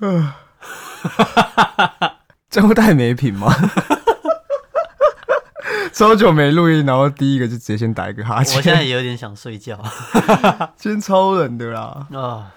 嗯，这样会太没品吗？超久没录音，然后第一个就直接先打一个哈欠。我现在也有点想睡觉。今天超冷的啦。啊。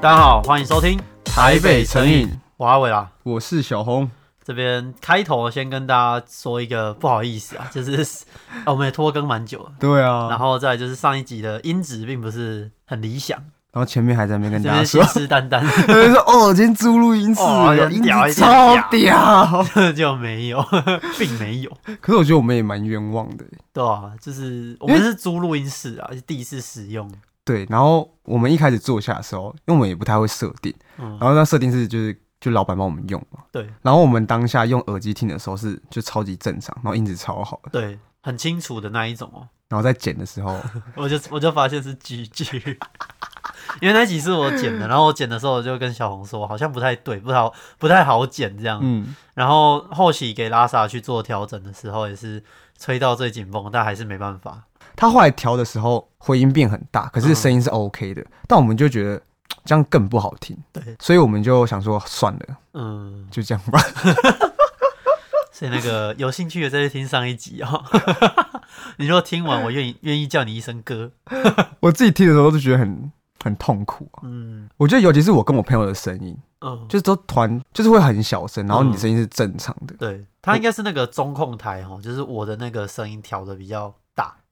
大家好，欢迎收听台北诚饮。我阿伟啦，我是小红。这边开头先跟大家说一个不好意思啊，就是、啊、我们也拖更蛮久了。对啊，然后再就是上一集的音质并不是很理想，然后前面还在那边跟大家说信誓旦旦，说哦，今天租录音室、哦、音质超屌，就没有，并没有。可是我觉得我们也蛮冤枉的，对啊，就是我们是租录音室啊，是第一次使用。对，然后我们一开始坐下的时候，因为我们也不太会设定，嗯、然后那设定是就是就老板帮我们用嘛。对。然后我们当下用耳机听的时候是就超级正常，然后音质超好的。对，很清楚的那一种哦。然后在剪的时候，我就我就发现是 GG，因为那集是我剪的，然后我剪的时候我就跟小红说，好像不太对，不好不太好剪这样。嗯。然后后期给拉萨去做调整的时候，也是吹到最紧绷，但还是没办法。他后来调的时候，回音变很大，可是声音是 OK 的，嗯、但我们就觉得这样更不好听，对，所以我们就想说算了，嗯，就这样吧。所以那个有兴趣的再去听上一集哦。你若听完，我愿意愿意叫你一声哥。我自己听的时候都觉得很很痛苦啊。嗯，我觉得尤其是我跟我朋友的声音，嗯，就是都团就是会很小声，然后你声音是正常的。嗯、对，他应该是那个中控台哦，就是我的那个声音调的比较。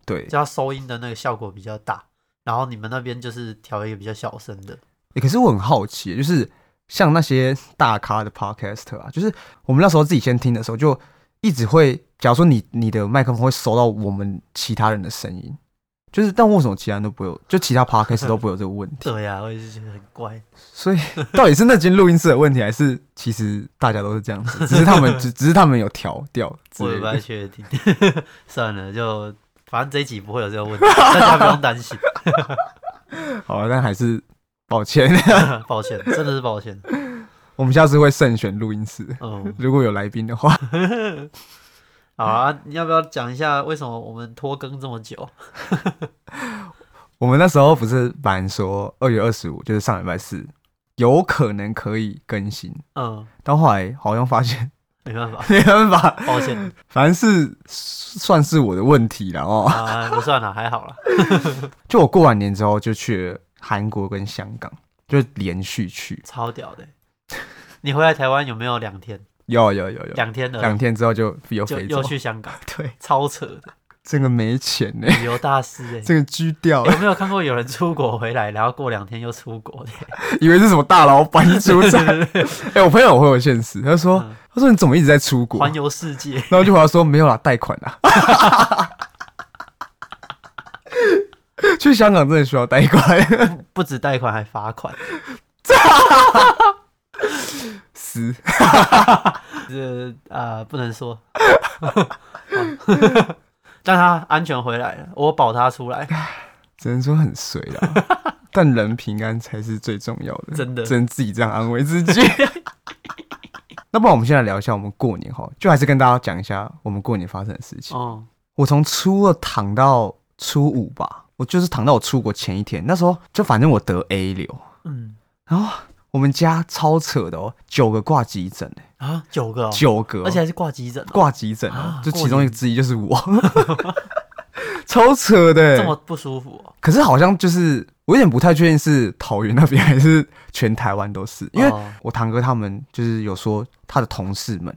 对，加收音的那个效果比较大，然后你们那边就是调一个比较小声的。欸，可是我很好奇，就是像那些大咖的 Podcast 啊，就是我们那时候自己先听的时候，就一直会，假如说你你的麦克风会收到我们其他人的声音，就是但为什么其他人都不会有，就其他 Podcast 都不会有这个问题？对呀，啊，我也是觉得很怪。所以到底是那间录音室的问题，还是其实大家都是这样子？只是他们只只是他们有调调？我也不太确定。算了，就。反正这一集不会有这个问题，大家不用担心。好，但还是抱歉，抱歉，真的是抱歉。我们下次会慎选录音室，嗯，如果有来宾的话。好啊，你要不要讲一下为什么我们拖更这么久？我们那时候不是本来说二月二十五就是上礼拜四有可能可以更新，嗯，但后来好像发现。没办法，没办法，抱歉。反正是算是我的问题了哦。啊，不算了，还好了。就我过完年之后就去了韩国跟香港，就连续去，超屌的。你回来台湾有没有两天？有有有有，两天的，两天之后就又飞又去香港，对，超扯的。这个没钱呢，旅游大师哎，这个居掉。有没有看过有人出国回来，然后过两天又出国的？以为是什么大老板出差？哎，我朋友会有现实，他说：“他说你怎么一直在出国，环游世界？”然后就回答说：“没有啦，贷款啦。”去香港真的需要贷款，不止贷款还罚款。死，这啊不能说。但他安全回来了，我保他出来，只能说很衰啦。但人平安才是最重要的，真的，只能自己这样安慰自己。那不然我们现在聊一下我们过年哈，就还是跟大家讲一下我们过年发生的事情。哦，我从初二躺到初五吧，我就是躺到我出国前一天，那时候就反正我得 A 流，嗯，然后。我们家超扯的哦，九个挂急诊啊，九个，九个，而且还是挂急诊，挂急诊啊，就其中一个之一就是我，超扯的，这么不舒服。可是好像就是我有点不太确定是桃园那边还是全台湾都是，因为我堂哥他们就是有说他的同事们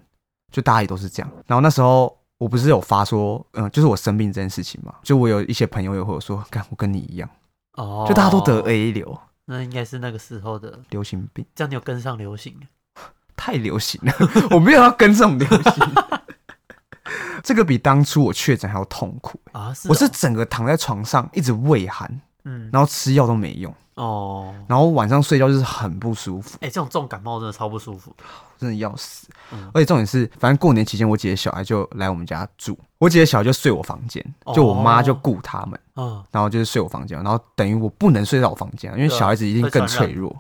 就大家也都是这样。然后那时候我不是有发说，嗯，就是我生病这件事情嘛，就我有一些朋友也会有说，看我跟你一样，哦，就大家都得 A 流。那应该是那个时候的流行病，这样你有跟上流行？太流行了，我没有要跟这种流行。这个比当初我确诊还要痛苦啊！是哦、我是整个躺在床上一直畏寒，嗯，然后吃药都没用哦，然后晚上睡觉就是很不舒服。哎、欸，这种重感冒真的超不舒服，真的要死。嗯、而且重点是，反正过年期间我姐姐小孩就来我们家住，我姐姐小孩就睡我房间，就我妈就顾他们。然后就是睡我房间，然后等于我不能睡在我房间，因为小孩子一定更脆弱。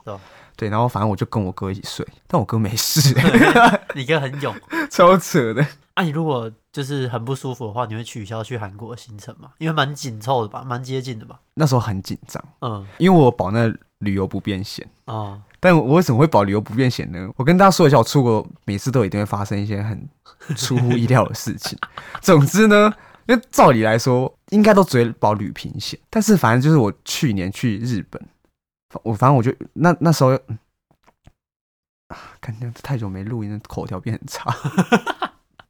对，然后反正我就跟我哥一起睡，但我哥没事，你哥很勇，超扯的。啊，你如果就是很不舒服的话，你会取消去韩国的行程吗？因为蛮紧凑的吧，蛮接近的吧。那时候很紧张，嗯，因为我保那旅游不便险啊。哦、但我为什么会保旅游不便险呢？我跟大家说一下，我出国每次都一定会发生一些很出乎意料的事情。总之呢，因为照理来说应该都只会保旅平险，但是反正就是我去年去日本，我反正我就那那时候，嗯、啊，感觉太久没录音，口条变很差。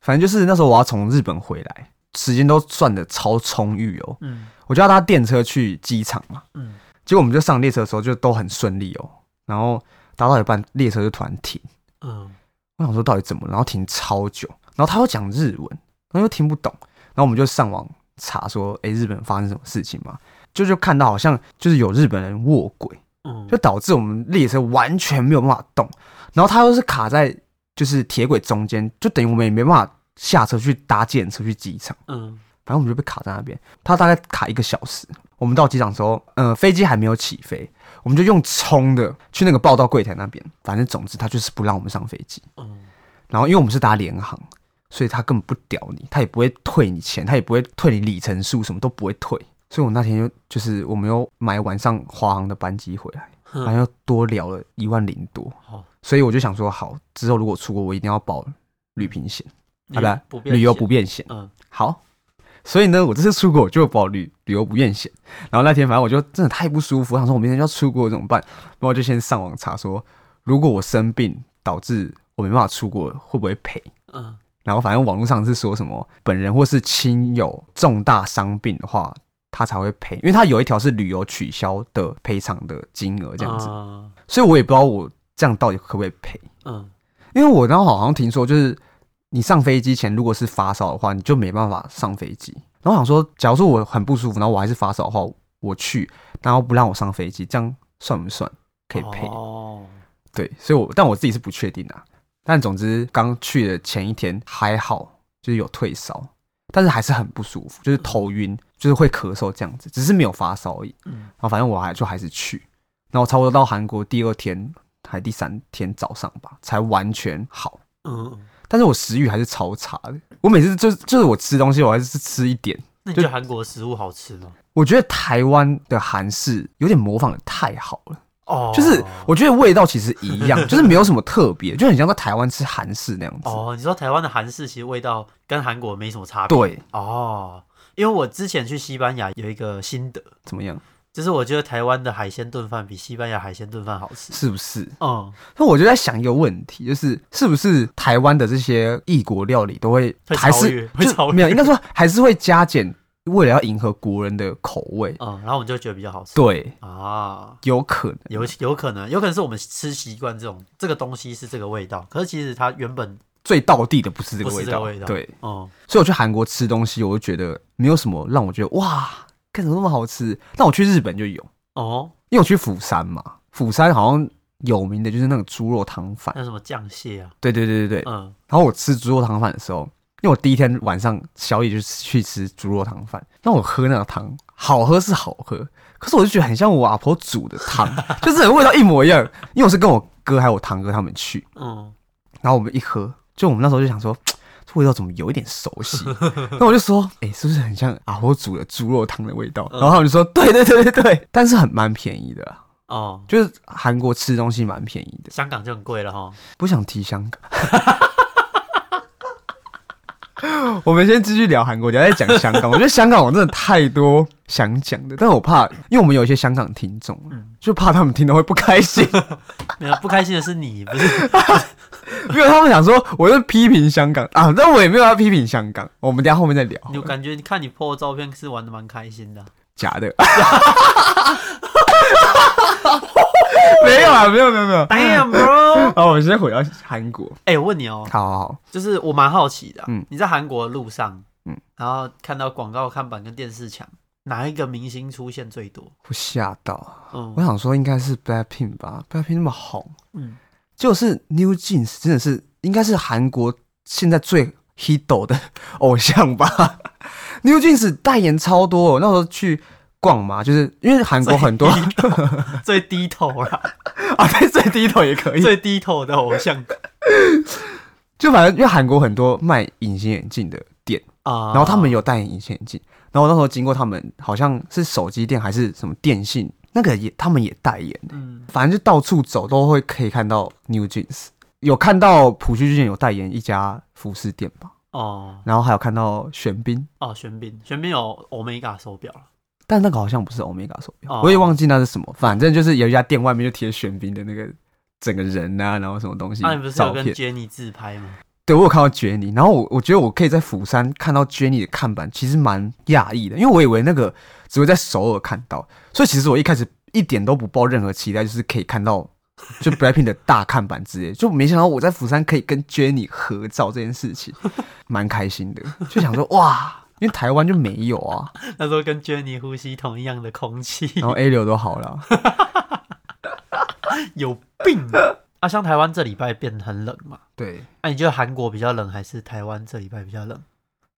反正就是那时候我要从日本回来，时间都算的超充裕哦。嗯，我就要搭电车去机场嘛。嗯，结果我们就上列车的时候就都很顺利哦。然后搭到一半，列车就突然停。嗯，我想说到底怎么了？然后停超久，然后他又讲日文，然后又听不懂。然后我们就上网查说，哎，日本发生什么事情嘛？就就看到好像就是有日本人卧轨，嗯，就导致我们列车完全没有办法动。然后他又是卡在就是铁轨中间，就等于我们也没办法。下车去搭电车去机场，嗯，反正我们就被卡在那边。他大概卡一个小时。我们到机场的时候，呃，飞机还没有起飞，我们就用冲的去那个报到柜台那边。反正总之他就是不让我们上飞机。嗯，然后因为我们是搭联航，所以他根本不屌你，他也不会退你钱，他也不会退你里程数，什么都不会退。所以我那天就就是我们又买晚上华航的班机回来，然后又多聊了一万零多。好，所以我就想说，好，之后如果出国，我一定要保旅平险。好的，旅游不便险。嗯，好，所以呢，我这次出国我就保旅旅游不便险。然后那天反正我就真的太不舒服，我想说我明天就要出国怎么办？然后我就先上网查说，如果我生病导致我没办法出国，会不会赔？嗯，然后反正网络上是说什么本人或是亲友重大伤病的话，他才会赔，因为他有一条是旅游取消的赔偿的金额这样子。嗯，所以我也不知道我这样到底可不可以赔。嗯，因为我刚好好像听说就是。你上飞机前如果是发烧的话，你就没办法上飞机。然后我想说，假如说我很不舒服，然后我还是发烧的话，我去，然后不让我上飞机，这样算不算可以赔？哦，对，所以我但我自己是不确定的。但总之刚去的前一天还好，就是有退烧，但是还是很不舒服，就是头晕，就是会咳嗽这样子，只是没有发烧而已。嗯，然后反正我还就还是去，然后差不多到韩国第二天还第三天早上吧，才完全好。嗯。但是我食欲还是超差的。我每次就就是我吃东西，我还是吃一点。那你觉得韩国的食物好吃吗？我觉得台湾的韩式有点模仿的太好了。哦，就是我觉得味道其实一样，就是没有什么特别，就很像在台湾吃韩式那样子。哦，你说台湾的韩式其实味道跟韩国没什么差别。对。哦，因为我之前去西班牙有一个心得，怎么样？就是我觉得台湾的海鲜炖饭比西班牙海鲜炖饭好吃，是不是？嗯，那我就在想一个问题，就是是不是台湾的这些异国料理都会还是会超越？没有，应该说还是会加减，为了要迎合国人的口味。嗯，然后我们就觉得比较好吃。对啊，有可能，有有可能，有可能是我们吃习惯这种这个东西是这个味道，可是其实它原本最道地的不是这个味道。味道对，嗯，所以我去韩国吃东西，我就觉得没有什么让我觉得哇。看怎么那么好吃？但我去日本就有哦，因为我去釜山嘛，釜山好像有名的就是那个猪肉汤饭，那什么酱蟹啊？对对对对对，嗯。然后我吃猪肉汤饭的时候，因为我第一天晚上宵夜就去吃猪肉汤饭，那我喝那个汤，好喝是好喝，可是我就觉得很像我阿婆煮的汤，就是味道一模一样。因为我是跟我哥还有我堂哥他们去，嗯，然后我们一喝，就我们那时候就想说。味道怎么有一点熟悉？那我就说，哎、欸，是不是很像阿婆煮的猪肉汤的味道？嗯、然后他们就说，对对对对对，但是很蛮便宜的哦，就是韩国吃东西蛮便宜的，香港就很贵了哈。不想提香港，我们先继续聊韩国，等下再讲香港。我觉得香港我真的太多想讲的，但是我怕，因为我们有一些香港听众，嗯、就怕他们听到会不开心。没有不开心的是你，不是。没有，他们想说我是批评香港啊，但我也没有要批评香港。我们等下后面再聊。有感觉，你看你 po 的照片是玩的蛮开心的，假的？没有啊，没有没有没有。Damn bro！好，我们先回到韩国。哎、欸，我问你哦、喔，好好好，就是我蛮好奇的、啊，嗯，你在韩国的路上，嗯，然后看到广告看板跟电视墙，哪一个明星出现最多？我吓到，嗯，我想说应该是 Blackpink 吧，Blackpink 那么红，嗯。就是 New Jeans 真的是应该是韩国现在最 hit 的 偶像吧？New Jeans 代言超多，那时候去逛嘛，就是因为韩国很多。最低头啦，啊，对，最低头也可以，最低头的偶像，就反正因为韩国很多卖隐形眼镜的店啊，然后他们有代言隐形眼镜，然后我那时候经过他们，好像是手机店还是什么电信，那个也他们也代言，嗯，反正就到处走都会可以看到 New Jeans，有看到朴叙俊有代言一家服饰店吧。哦，然后还有看到玄彬。哦，玄彬，玄彬有 Omega 手表，但那个好像不是 Omega 手表，哦、我也忘记那是什么，反正就是有一家店外面就贴玄彬的那个整个人啊，然后什么东西，那、啊、你不是有跟 Jennie 自拍吗？对，我有看到 Jennie，然后我我觉得我可以在釜山看到 Jennie 的看板，其实蛮讶异的，因为我以为那个只会在首尔看到，所以其实我一开始一点都不抱任何期待，就是可以看到。就 BLACKPINK 的大看板之类，就没想到我在釜山可以跟 Jennie 合照这件事情，蛮开心的。就想说哇，因为台湾就没有啊。那时候跟 Jennie 呼吸同一样的空气，然后 A 流都好了。有病啊！像台湾这礼拜变得很冷嘛？对。那、啊、你觉得韩国比较冷，还是台湾这礼拜比较冷？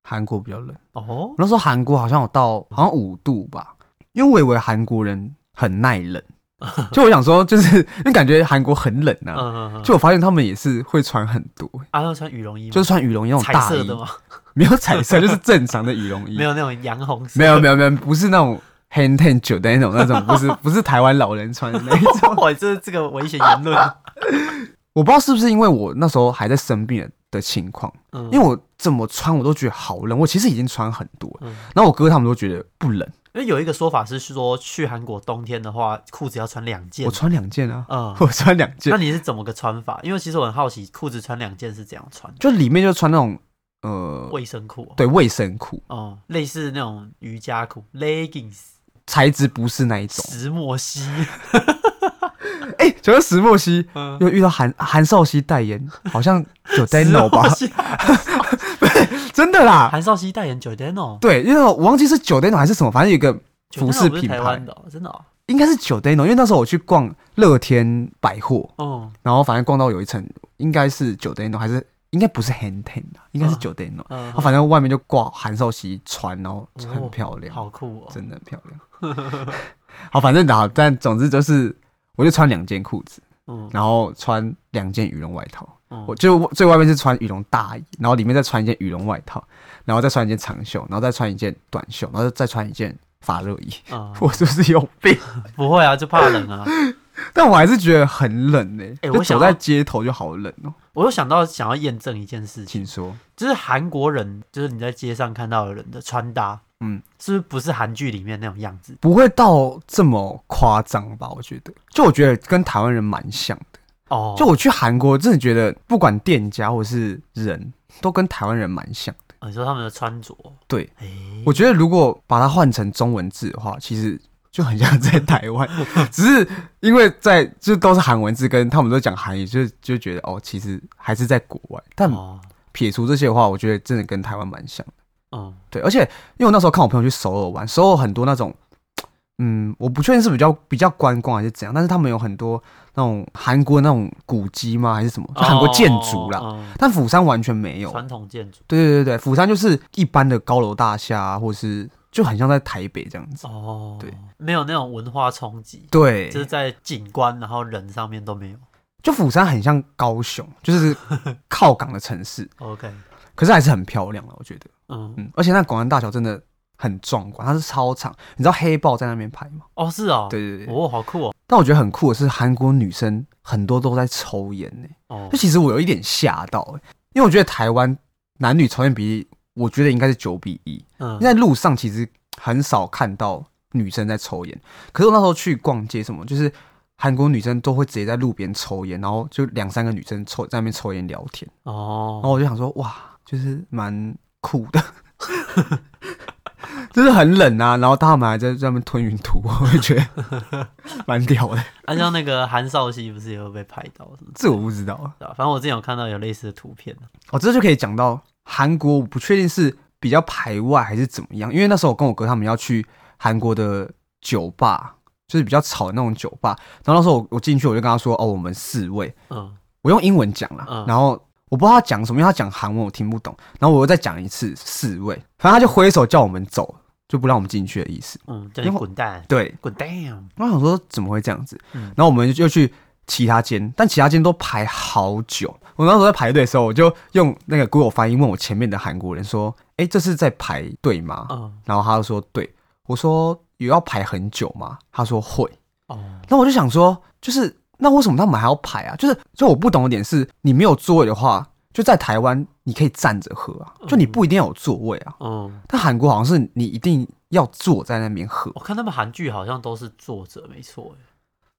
韩国比较冷哦。那时候韩国好像有到好像五度吧，因为我以为韩国人很耐冷。就我想说，就是 因为感觉韩国很冷啊，嗯嗯、就我发现他们也是会穿很多，啊，要穿羽绒衣，就是穿羽绒衣那种大衣的吗？没有彩色，就是正常的羽绒衣，没有那种洋红色，没有没有没有，不是那种 hand ten 九的那种那种，不是不是台湾老人穿的那种。哇，这这个危险言论，我不知道是不是因为我那时候还在生病的情况，嗯、因为我怎么穿我都觉得好冷，我其实已经穿很多，嗯、然后我哥他们都觉得不冷。因为有一个说法是说，去韩国冬天的话，裤子要穿两件。我穿两件啊，嗯，我穿两件。那你是怎么个穿法？因为其实我很好奇，裤子穿两件是怎样穿？就里面就穿那种呃卫生裤，对，卫生裤，哦，类似那种瑜伽裤 （leggings），材质不是那一种。石墨烯。哎，讲到石墨烯，又遇到韩韩少熙代言，好像有 Giordano 吧？真的啦，韩少熙代言 Giordano，对，因为我忘记是 Giordano 还是什么，反正有一个服饰品牌。的，真的，应该是 Giordano，因为那时候我去逛乐天百货，哦，然后反正逛到有一层，应该是 Giordano 还是应该不是 hand Ten 的，应该是 Giordano，嗯，反正外面就挂韩少熙穿，然后很漂亮，好酷哦，真的很漂亮。好，反正然后但总之就是。我就穿两件裤子，嗯，然后穿两件羽绒外套，嗯，我就最外面是穿羽绒大衣，然后里面再穿一件羽绒外套，然后再穿一件长袖，然后再穿一件短袖，然后再穿一件发热衣。嗯，我是不是有病？不会啊，就怕冷啊。但我还是觉得很冷呢。哎，我走在街头就好冷哦。我又想到想要验证一件事情，请说，就是韩国人，就是你在街上看到的人的穿搭。嗯，是不是不是韩剧里面那种样子？不会到这么夸张吧？我觉得，就我觉得跟台湾人蛮像的哦。就我去韩国，真的觉得不管店家或是人都跟台湾人蛮像的。你说他们的穿着？对，我觉得如果把它换成中文字的话，其实就很像在台湾，只是因为在就都是韩文字，跟他们都讲韩语，就就觉得哦，其实还是在国外。但撇除这些的话，我觉得真的跟台湾蛮像的。嗯，对，而且因为我那时候看我朋友去首尔玩，首尔很多那种，嗯，我不确定是比较比较观光还是怎样，但是他们有很多那种韩国那种古迹吗？还是什么？就韩国建筑啦。哦嗯、但釜山完全没有传统建筑。对对对对，釜山就是一般的高楼大厦、啊，或是就很像在台北这样子。哦，对，没有那种文化冲击。对，就是在景观然后人上面都没有。就釜山很像高雄，就是 靠港的城市。OK。可是还是很漂亮的，我觉得，嗯嗯，而且那广安大桥真的很壮观，它是超长，你知道黑豹在那边拍吗？哦，是哦，对对对，哦，好酷哦！但我觉得很酷的是，韩国女生很多都在抽烟呢，哦，就其实我有一点吓到，因为我觉得台湾男女抽烟比例，我觉得应该是九比一，嗯，因路上其实很少看到女生在抽烟，可是我那时候去逛街什么，就是韩国女生都会直接在路边抽烟，然后就两三个女生抽在那边抽烟聊天，哦，然后我就想说，哇。就是蛮酷的，就是很冷啊，然后他们还在在那边吞云吐雾，我就觉得 蛮屌的。啊，像那个韩少熙不是也有被拍到什么？这我不知道啊。反正我之前有看到有类似的图片。哦，这就可以讲到韩国，我不确定是比较排外还是怎么样，因为那时候我跟我哥他们要去韩国的酒吧，就是比较吵的那种酒吧。然后那时候我我进去，我就跟他说：“哦，我们四位。”嗯，我用英文讲了，嗯、然后。我不知道他讲什么，因为他讲韩文我听不懂。然后我又再讲一次四位，反正他就挥手叫我们走。就不让我们进去的意思。嗯，叫你滚蛋。对，滚蛋。我想说怎么会这样子？嗯，然后我们就去其他间，但其他间都排好久。我那时候在排队的时候，我就用那个 Google 翻译问我前面的韩国人说：“哎，这是在排队吗？”嗯，然后他就说：“对。”我说：“有要排很久吗？”他说：“会。”哦，那我就想说，就是那为什么他们还要排啊？就是就我不懂的点是，你没有座位的话，就在台湾你可以站着喝啊，就你不一定要有座位啊。嗯，但韩国好像是你一定要坐在那边喝。我看他们韩剧好像都是坐着，没错，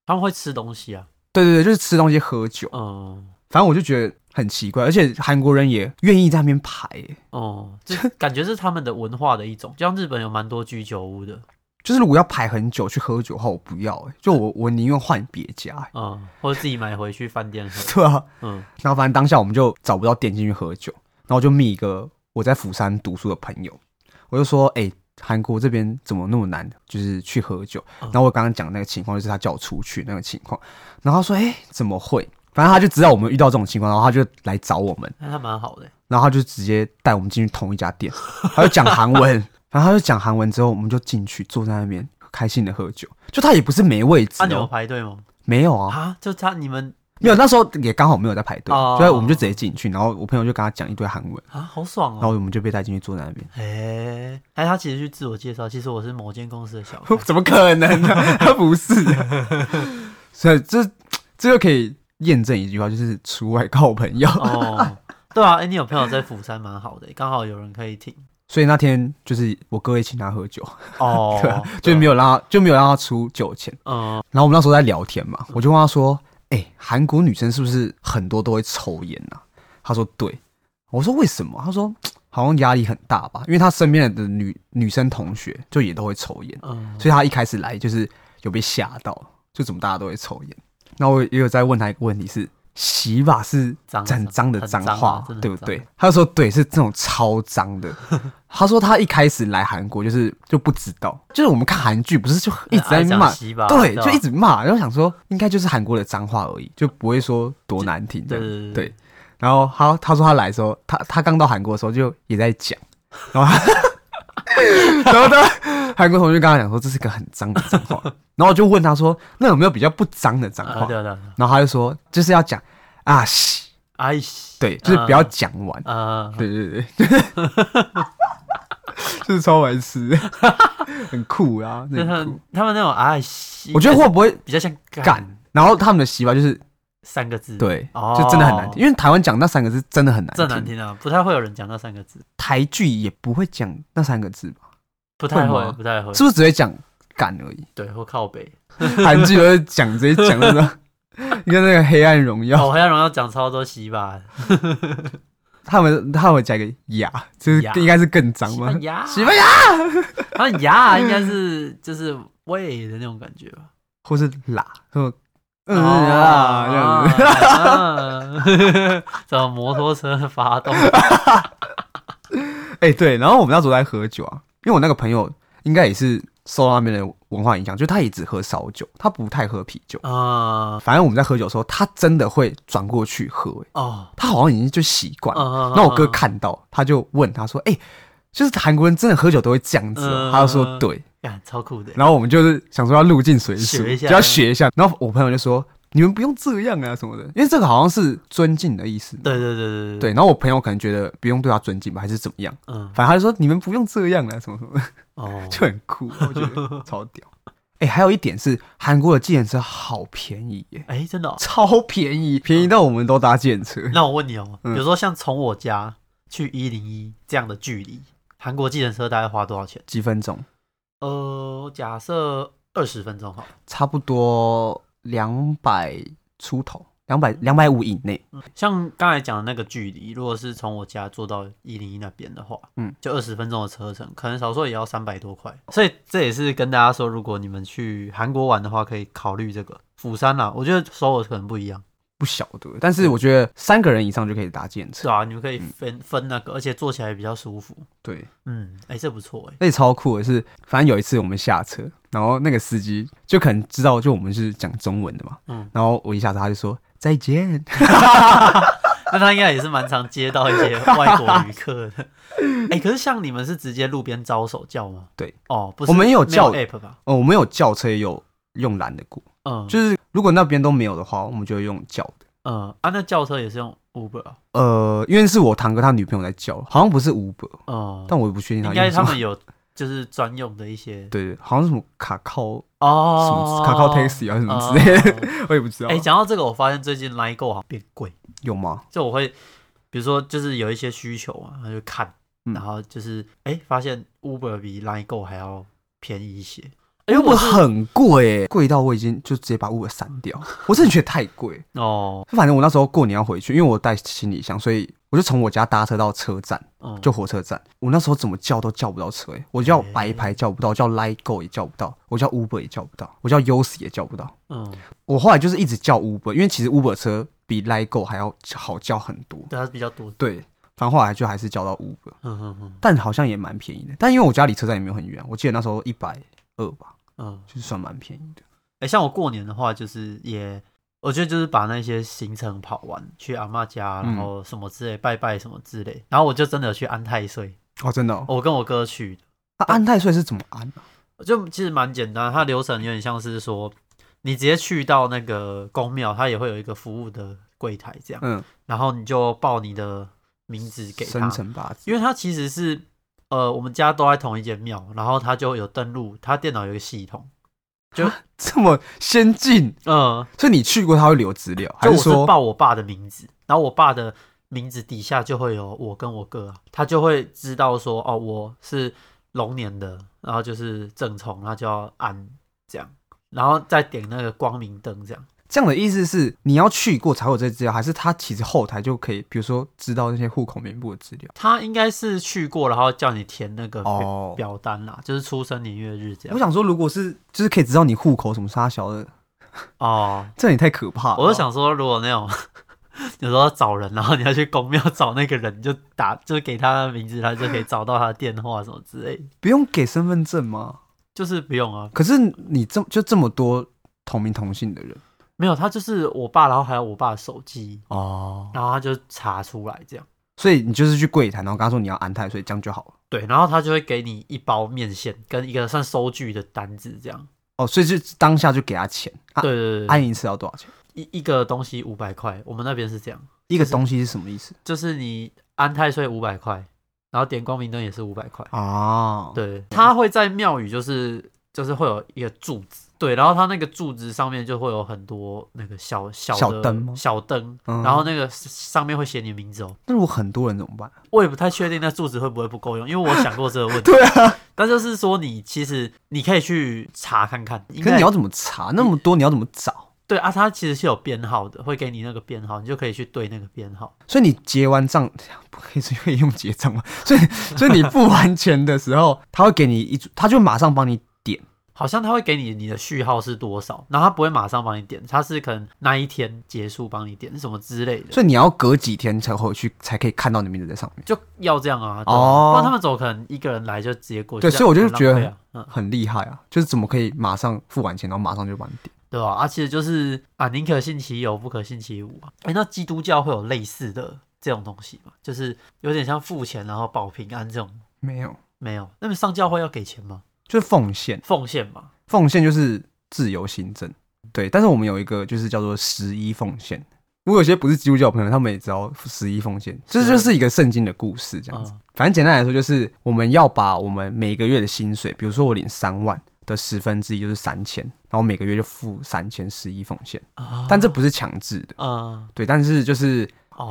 他们会吃东西啊。对对对，就是吃东西喝酒。嗯，反正我就觉得很奇怪，而且韩国人也愿意在那边排。哦，这感觉是他们的文化的一种，就像日本有蛮多居酒屋的。就是如果要排很久去喝酒的话，我不要哎、欸，就我我宁愿换别家嗯，或者自己买回去饭店喝。对啊，嗯，然后反正当下我们就找不到店进去喝酒，然后我就密一个我在釜山读书的朋友，我就说，哎、欸，韩国这边怎么那么难，就是去喝酒。然后我刚刚讲那个情况，就是他叫我出去那个情况，然后他说，哎、欸，怎么会？反正他就知道我们遇到这种情况，然后他就来找我们，那他蛮好的、欸，然后他就直接带我们进去同一家店，他就讲韩文。然后他就讲韩文之后，我们就进去坐在那边开心的喝酒。就他也不是没位置、喔，那、啊、你有排队吗？没有啊，啊，就他你们没有，那时候也刚好没有在排队，哦、所以我们就直接进去。然后我朋友就跟他讲一堆韩文啊，好爽哦。然后我们就被带进去坐在那边。哎，哎，他其实去自我介绍，其实我是某间公司的小。怎么可能呢？他不是。所以这这就可以验证一句话，就是出外靠朋友。哦，对啊，哎，你有朋友在釜山蛮好的，刚好有人可以听。所以那天就是我哥也请他喝酒哦，对，就没有让他就没有让他出酒钱。嗯，然后我们那时候在聊天嘛，我就问他说：“哎，韩国女生是不是很多都会抽烟呢？”他说：“对。”我说：“为什么？”他说：“ 好像压力很大吧，因为他身边的女女生同学就也都会抽烟，嗯，所以他一开始来就是有被吓到，就怎么大家都会抽烟。那我也有在问他一个问题是。洗吧是很脏的脏话，对不对？他就说对，是这种超脏的。他说他一开始来韩国就是就不知道，就是我们看韩剧不是就一直在骂，对，就一直骂，然后想说应该就是韩国的脏话而已，就不会说多难听的。对，然后他他说他来的时候，他他刚到韩国的时候就也在讲，然后他 然后他韩国同学跟他讲说这是个很脏的脏话，然后我就问他说那有没有比较不脏的脏话？然后他就说就是要讲。啊西，啊西，对，就是不要讲完。啊，对对对，就是超白痴，很酷啊，那他们那种啊西，我觉得会不会比较像干？然后他们的习惯就是三个字，对，就真的很难听，因为台湾讲那三个字真的很难听，真难听啊，不太会有人讲那三个字，台剧也不会讲那三个字吧？不太会，不太会，是不是只会讲干而已？对，或靠北，韩剧都是讲直接讲那个。你看那个黑暗荣耀，哦，黑暗荣耀讲超多西吧，他们他们讲个牙，就是应该是更脏吗？牙，西班牙，他们牙应该是就是喂的那种感觉吧，或是辣，说嗯啊这样子，找摩托车发动，哎对，然后我们那时候在喝酒啊，因为我那个朋友应该也是。受到那边的文化影响，就他也只喝烧酒，他不太喝啤酒啊。Uh, 反正我们在喝酒的时候，他真的会转过去喝，欸。哦，uh, 他好像已经就习惯了。那，uh, 我哥看到，他就问他说：“哎，欸，就是韩国人真的喝酒都会这样子？” uh, 他就说：“对，超酷的。”然后我们就是想说要入境随俗，就要学一下。然后我朋友就说。你们不用这样啊，什么的，因为这个好像是尊敬的意思。对对对对对。对，然后我朋友可能觉得不用对他尊敬吧，还是怎么样？嗯，反正他就说你们不用这样啊，什么什么的。哦，就很酷，我觉得 超屌。哎、欸，还有一点是韩国的计程车好便宜耶！哎、欸，真的、哦、超便宜，便宜到我们都搭计程车。那我问你哦，比如说像从我家去一零一这样的距离，韩国计程车大概花多少钱？几分钟？呃，假设二十分钟好，差不多。两百出头，两百两百五以内。嗯，像刚才讲的那个距离，如果是从我家坐到一零一那边的话，嗯，就二十分钟的车程，可能少说也要三百多块。所以这也是跟大家说，如果你们去韩国玩的话，可以考虑这个釜山啦。我觉得首尔可能不一样。不晓得，但是我觉得三个人以上就可以搭计程车。是啊，你们可以分、嗯、分那个，而且坐起来比较舒服。对，嗯，哎、欸，这不错哎、欸，而且超酷的是，反正有一次我们下车，然后那个司机就可能知道，就我们是讲中文的嘛，嗯，然后我一下车他就说再见，那他应该也是蛮常接到一些外国旅客的。哎、欸，可是像你们是直接路边招手叫吗？对，哦，不是，我们有叫有 app 吧？哦，我们有叫车，也有用拦的过。嗯，就是如果那边都没有的话，我们就会用叫的。嗯啊，那叫车也是用 Uber 啊？呃，因为是我堂哥他女朋友在叫，好像不是 Uber。嗯，但我也不确定他。应该他们有就是专用的一些，对，好像是什么卡靠哦，什么卡靠 Taxi 啊什么之类的，哦、我也不知道。哎、欸，讲到这个，我发现最近 Line Go 好像变贵，有吗？就我会比如说就是有一些需求啊，他就看，然后就是哎、欸，发现 Uber 比 Line Go 还要便宜一些。Uber 很贵，贵到我已经就直接把 Uber 删掉。我真的觉得太贵哦。反正我那时候过年要回去，因为我带行李箱，所以我就从我家搭车到车站，就火车站。我那时候怎么叫都叫不到车，我叫白牌叫不到，叫 Line Go 也叫不到，我叫 Uber 也叫不到，我叫 Yosi 也叫不到。嗯，我后来就是一直叫 Uber，因为其实 Uber 车比 Line Go 还要好叫很多。对，比较多。对，反正后来就还是叫到 Uber。嗯哼哼，但好像也蛮便宜的。但因为我家离车站也没有很远，我记得那时候一百二吧。嗯，就是算蛮便宜的。哎、欸，像我过年的话，就是也，我觉得就是把那些行程跑完，去阿妈家，然后什么之类、嗯、拜拜什么之类，然后我就真的去安太岁。哦，真的、哦，我跟我哥去的。那、啊、安太岁是怎么安呢、啊？就其实蛮简单，它流程有点像是说，你直接去到那个宫庙，它也会有一个服务的柜台这样。嗯，然后你就报你的名字给他，生辰八字，因为它其实是。呃，我们家都在同一间庙，然后他就有登录，他电脑有一个系统，就这么先进，嗯，所以你去过，他会留资料，就我是报我爸的名字，然后我爸的名字底下就会有我跟我哥啊，他就会知道说，哦，我是龙年的，然后就是正冲，他就要按这样，然后再点那个光明灯这样。这样的意思是你要去过才有这资料，还是他其实后台就可以，比如说知道那些户口名簿的资料？他应该是去过，然后叫你填那个表表单啦，就是出生年月日这样。我想说，如果是就是可以知道你户口什么杀小的哦，这也太可怕了。我就想说，如果那种 有时候找人，然后你要去公庙找那个人，你就打就给他的名字，他就可以找到他的电话什么之类的。不用给身份证吗？就是不用啊。可是你这就这么多同名同姓的人。没有，他就是我爸，然后还有我爸的手机哦，然后他就查出来这样，所以你就是去柜台，然后跟他说你要安太岁，所以这样就好了。对，然后他就会给你一包面线跟一个算收据的单子这样。哦，所以就当下就给他钱。啊、对对对，安一次要多少钱？一一个东西五百块，我们那边是这样。一个东西是什么意思？就是、就是你安泰税五百块，然后点光明灯也是五百块哦。对，他会在庙宇就是就是会有一个柱子。对，然后它那个柱子上面就会有很多那个小小的灯，小灯，然后那个上面会写你名字哦。那如果很多人怎么办？我也不太确定那柱子会不会不够用，因为我想过这个问题。对啊，但就是说你其实你可以去查看看。可是你要怎么查？那么多你要怎么找？对啊，它其实是有编号的，会给你那个编号，你就可以去对那个编号。所以你结完账 不可以可以用结账吗？所以所以你付完钱的时候，他会给你一组，他就马上帮你。好像他会给你你的序号是多少，然后他不会马上帮你点，他是可能那一天结束帮你点什么之类的，所以你要隔几天才回去才可以看到你的名字在上面，就要这样啊。哦，不然他们走可能一个人来就直接过去。对，所以我就觉得很很厉害啊，就是怎么可以马上付完钱然后马上就帮你点，对吧？啊，其实就是啊，宁可信其有，不可信其无啊。哎，那基督教会有类似的这种东西吗？就是有点像付钱然后保平安这种？没有，没有。那么上教会要给钱吗？就是奉献，奉献嘛。奉献就是自由行政，对。但是我们有一个就是叫做十一奉献。如果有些不是基督教朋友，他们也知道十一奉献，这就是一个圣经的故事，这样子。反正简单来说，就是我们要把我们每个月的薪水，比如说我领三万的十分之一就是三千，然后每个月就付三千十一奉献。但这不是强制的啊，对。但是就是，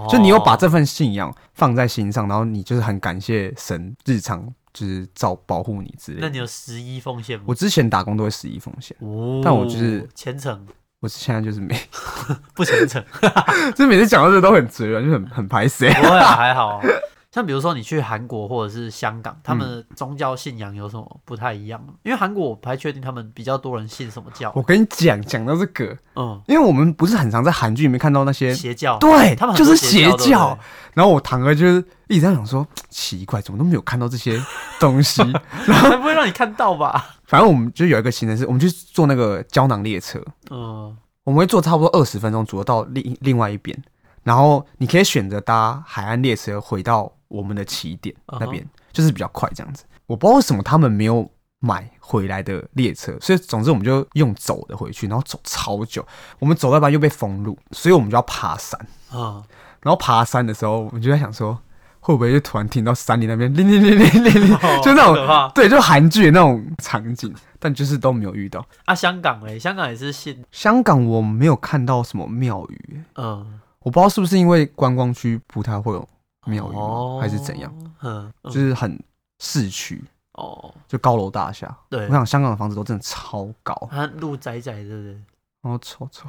就你有把这份信仰放在心上，然后你就是很感谢神日常。就是照保护你之类的。那你有十一奉献吗？我之前打工都会十一奉献，哦，但我就是虔诚。我现在就是没 不虔诚，就每次讲到这都很直啊，就很很排斥。不会啊，还好啊。像比如说你去韩国或者是香港，他们宗教信仰有什么不太一样？因为韩国我不太确定他们比较多人信什么教。我跟你讲，讲到这个，嗯，因为我们不是很常在韩剧里面看到那些邪教，对，他们就是邪教。然后我堂哥就是一直在想说，奇怪，怎么都没有看到这些东西，然后才不会让你看到吧？反正我们就有一个行程是，我们去坐那个胶囊列车，嗯，我们会坐差不多二十分钟左右到另另外一边。然后你可以选择搭海岸列车回到我们的起点那边，uh huh. 就是比较快这样子。我不知道为什么他们没有买回来的列车，所以总之我们就用走的回去，然后走超久。我们走到一半又被封路，所以我们就要爬山啊。Uh huh. 然后爬山的时候，我们就在想说，会不会就突然听到山里那边 铃铃铃铃铃铃，就那种对，就韩剧的那种场景，但就是都没有遇到。啊，香港哎，香港也是信香港，我没有看到什么庙宇。嗯，我不知道是不是因为观光区不太会有庙宇，哦、还是怎样。嗯，就是很市区哦，就高楼大厦。对，我想香港的房子都真的超高，它路窄窄，对不对？哦，丑丑。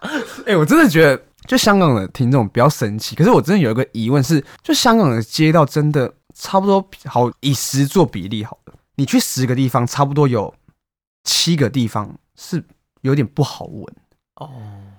哎、欸，我真的觉得。就香港的听众比较神奇，可是我真的有一个疑问是，就香港的街道真的差不多好以十做比例好了，你去十个地方，差不多有七个地方是有点不好闻哦，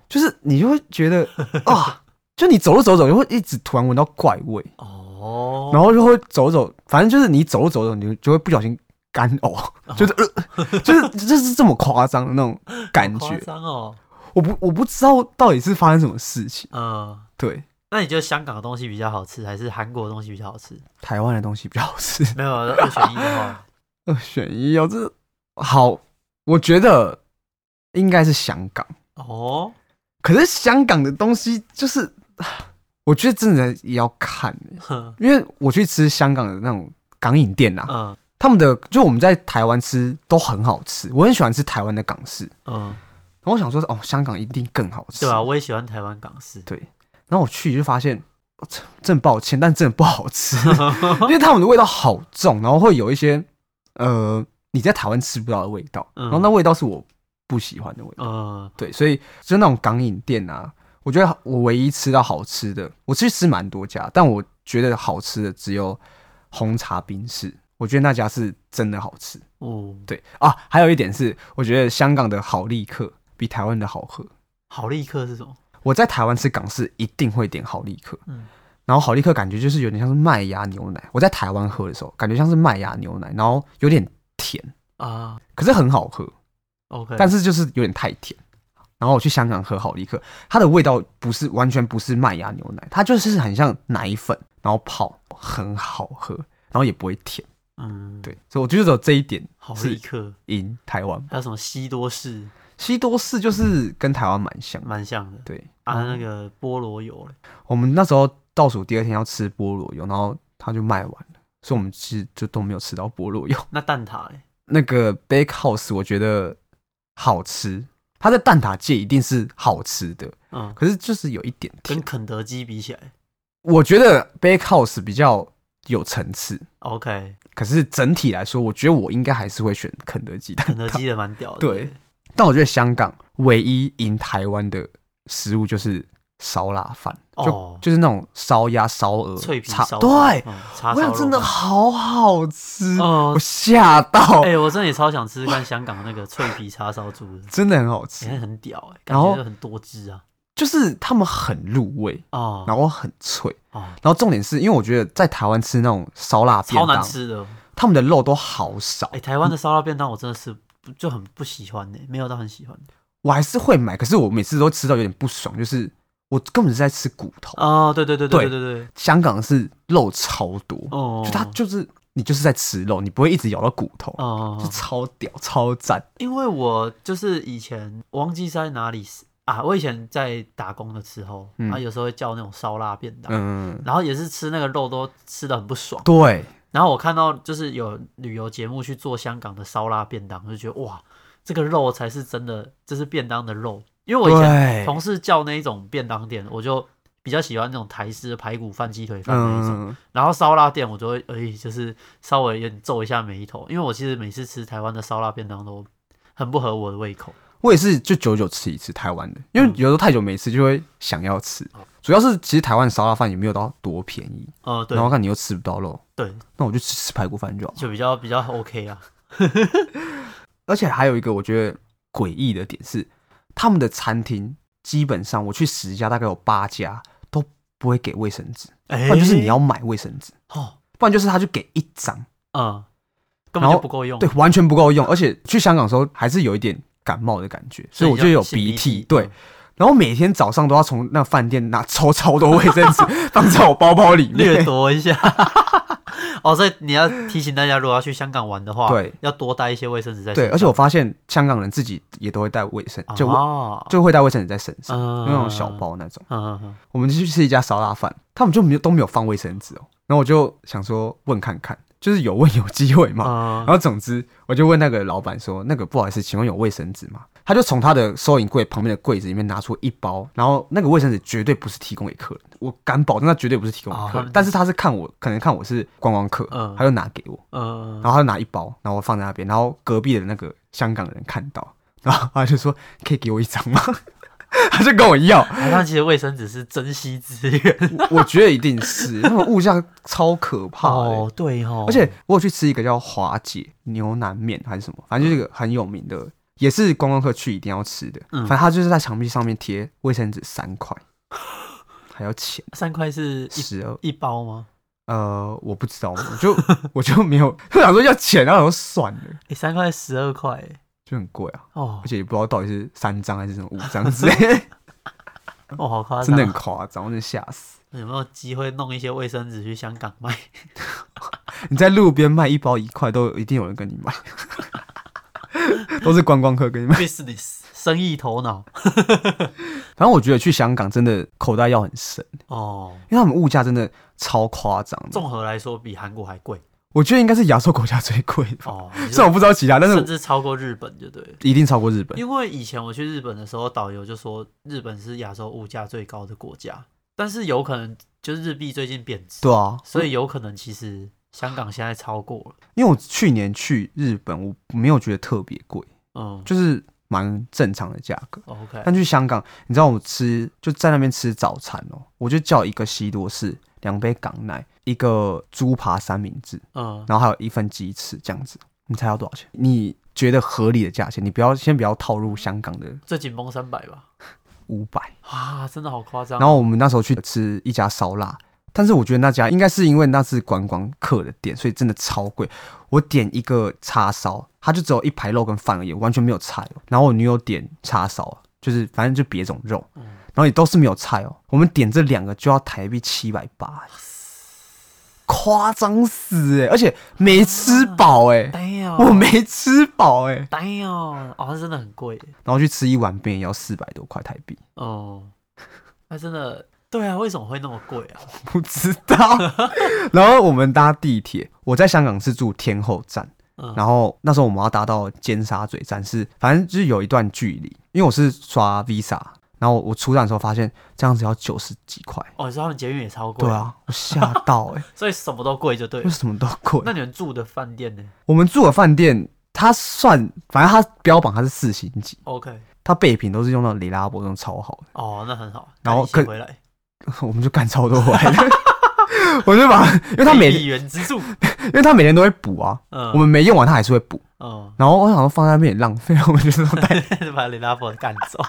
就是你就会觉得啊，就你走着走走，你会一直突然闻到怪味哦，然后就会走走，反正就是你走着走走，你就会不小心干呕，就是呃，就是就是这么夸张的那种感觉，夸张哦。我不我不知道到底是发生什么事情。嗯，对。那你觉得香港的东西比较好吃，还是韩国的东西比较好吃？台湾的东西比较好吃。没有二选一的话，二选一哦，这好，我觉得应该是香港哦。可是香港的东西就是，我觉得真的也要看，呵因为我去吃香港的那种港饮店啊，嗯，他们的就我们在台湾吃都很好吃，我很喜欢吃台湾的港式，嗯。然后我想说，哦，香港一定更好吃。对啊，我也喜欢台湾港式。对，然后我去就发现，真抱歉，但真的不好吃，因为他们的味道好重，然后会有一些呃你在台湾吃不到的味道，嗯、然后那味道是我不喜欢的味道。嗯，对，所以就那种港饮店啊，我觉得我唯一吃到好吃的，我其实吃蛮多家，但我觉得好吃的只有红茶冰室，我觉得那家是真的好吃。哦，对啊，还有一点是，我觉得香港的好立克。比台湾的好喝，好立克是什么？我在台湾吃港式一定会点好立克，嗯，然后好立克感觉就是有点像是麦芽牛奶。我在台湾喝的时候，感觉像是麦芽牛奶，然后有点甜啊，可是很好喝，OK，但是就是有点太甜。然后我去香港喝好利克，它的味道不是完全不是麦芽牛奶，它就是很像奶粉，然后泡很好喝，然后也不会甜，嗯，对，所以我觉得只有这一点好立克赢台湾。还有什么西多士？西多士就是跟台湾蛮像，蛮像的。对啊，那个菠萝油，我们那时候倒数第二天要吃菠萝油，然后它就卖完了，所以我们其实就都没有吃到菠萝油。那蛋挞嘞？那个 Bakehouse 我觉得好吃，它在蛋挞界一定是好吃的。嗯，可是就是有一点甜。跟肯德基比起来，我觉得 Bakehouse 比较有层次。OK，可是整体来说，我觉得我应该还是会选肯德基。肯德基的蛮屌的。对。但我觉得香港唯一赢台湾的食物就是烧腊饭，就就是那种烧鸭、烧鹅、脆皮烧，对，我想真的好好吃，我吓到，哎，我真的也超想吃吃看香港的那个脆皮叉烧猪，真的很好吃，很屌哎，感觉很多汁啊，就是他们很入味啊，然后很脆。啊，然后重点是因为我觉得在台湾吃那种烧腊便当超难吃的，他们的肉都好少，哎，台湾的烧腊便当我真的是。就很不喜欢呢，没有到很喜欢。我还是会买，可是我每次都吃到有点不爽，就是我根本是在吃骨头啊！对对对对对对对，香港是肉超多哦，就它就是你就是在吃肉，你不会一直咬到骨头哦，就超屌超赞。因为我就是以前我忘记在哪里啊，我以前在打工的时候，啊，有时候会叫那种烧腊便当，嗯，然后也是吃那个肉都吃的很不爽，对。然后我看到就是有旅游节目去做香港的烧腊便当，就觉得哇，这个肉才是真的，这是便当的肉。因为我以前同事叫那一种便当店，我就比较喜欢那种台式的排骨饭、鸡腿饭那一种。嗯、然后烧腊店，我就会哎，就是稍微有点皱一下眉头，因为我其实每次吃台湾的烧腊便当都很不合我的胃口。我也是就久久吃一次台湾的，因为有时候太久没吃就会想要吃。嗯主要是其实台湾烧腊饭也没有到多便宜，哦，对，然后看你又吃不到肉，对，那我就吃吃排骨饭就好，就比较比较 OK 啊。而且还有一个我觉得诡异的点是，他们的餐厅基本上我去十家，大概有八家都不会给卫生纸，不然就是你要买卫生纸，哦，不然就是他就给一张，嗯，根本就不够用，对，完全不够用。而且去香港的时候还是有一点感冒的感觉，所以我就有鼻涕，对。然后每天早上都要从那饭店拿抽超多卫生纸 放在我包包里面，掠夺一下。哦，所以你要提醒大家，如果要去香港玩的话，对，要多带一些卫生纸在身上。对，而且我发现香港人自己也都会带卫生，就、哦、就会带卫生纸在身上，嗯、那种小包那种。嗯嗯嗯。我们去吃一家烧腊饭，他们就没有都没有放卫生纸哦。然后我就想说问看看，就是有问有机会嘛。嗯、然后总之我就问那个老板说：“那个不好意思，请问有卫生纸吗？”他就从他的收银柜旁边的柜子里面拿出一包，然后那个卫生纸绝对不是提供给客人的，我敢保证那绝对不是提供给客人。哦、但是他是看我，可能看我是观光客，嗯、他就拿给我，嗯、然后他就拿一包，然后我放在那边，然后隔壁的那个香港人看到，然后他就说：“可以给我一张吗？” 他就跟我要，好像其实卫生纸是珍惜资源，我觉得一定是，那个物价超可怕哦，对哦，而且我有去吃一个叫华姐牛腩面还是什么，反正就是一个很有名的，也是观光客去一定要吃的，反正他就是在墙壁上面贴卫生纸三块，还要钱，三块是十二一包吗？呃，我不知道，我就 我就没有，他想说要钱，然后我算了，哎，三块十二块。就很贵啊，哦，而且也不知道到底是三张还是什么五张之类，哦，好夸张，真的很夸张，我真的吓死。有没有机会弄一些卫生纸去香港卖？你在路边卖一包一块，都一定有人跟你买，都是观光客跟你们。Business 生意头脑。反正我觉得去香港真的口袋要很深哦，因为他们物价真的超夸张，综合来说比韩国还贵。我觉得应该是亚洲国家最贵的哦，虽然我不知道其他，但是甚至超过日本就对，一定超过日本。因为以前我去日本的时候，导游就说日本是亚洲物价最高的国家，但是有可能就是日币最近贬值，对啊，所以有可能其实香港现在超过了。因为我去年去日本，我没有觉得特别贵，嗯，就是蛮正常的价格。OK，但去香港，你知道我吃就在那边吃早餐哦，我就叫一个西多士。两杯港奶，一个猪扒三明治，嗯，然后还有一份鸡翅，这样子，你猜要多少钱？你觉得合理的价钱？你不要先不要套入香港的，这紧绷三百吧，五百啊，真的好夸张。然后我们那时候去吃一家烧腊，但是我觉得那家应该是因为那是观光客的店，所以真的超贵。我点一个叉烧，它就只有一排肉跟饭而已，完全没有菜。然后我女友点叉烧，就是反正就别种肉。嗯然后也都是没有菜哦，我们点这两个就要台币七百八，夸张死哎！而且没吃饱哎，我没吃饱哎，哎呦，哦，那真的很贵。然后去吃一碗面也要四百多块台币哦，那真的对啊，为什么会那么贵啊？不知道。然后我们搭地铁，我在香港是住天后站，然后那时候我们要搭到尖沙咀站，是反正就是有一段距离，因为我是刷 Visa。然后我出站的时候发现这样子要九十几块哦，你说他们捷运也超贵？对啊，我吓到哎、欸，所以什么都贵就对了，什么都贵。那你们住的饭店呢？我们住的饭店，它算反正它标榜它是四星级，OK，它备品都是用到里拉伯那种超好的哦，那很好。然后可回来，我们就干超多回来的，我就把，因为他每元之助，因为他每天都会补啊，嗯，我们没用完他还是会补，嗯，然后我想说放在那边也浪费，我们就说 把雷拉伯干走。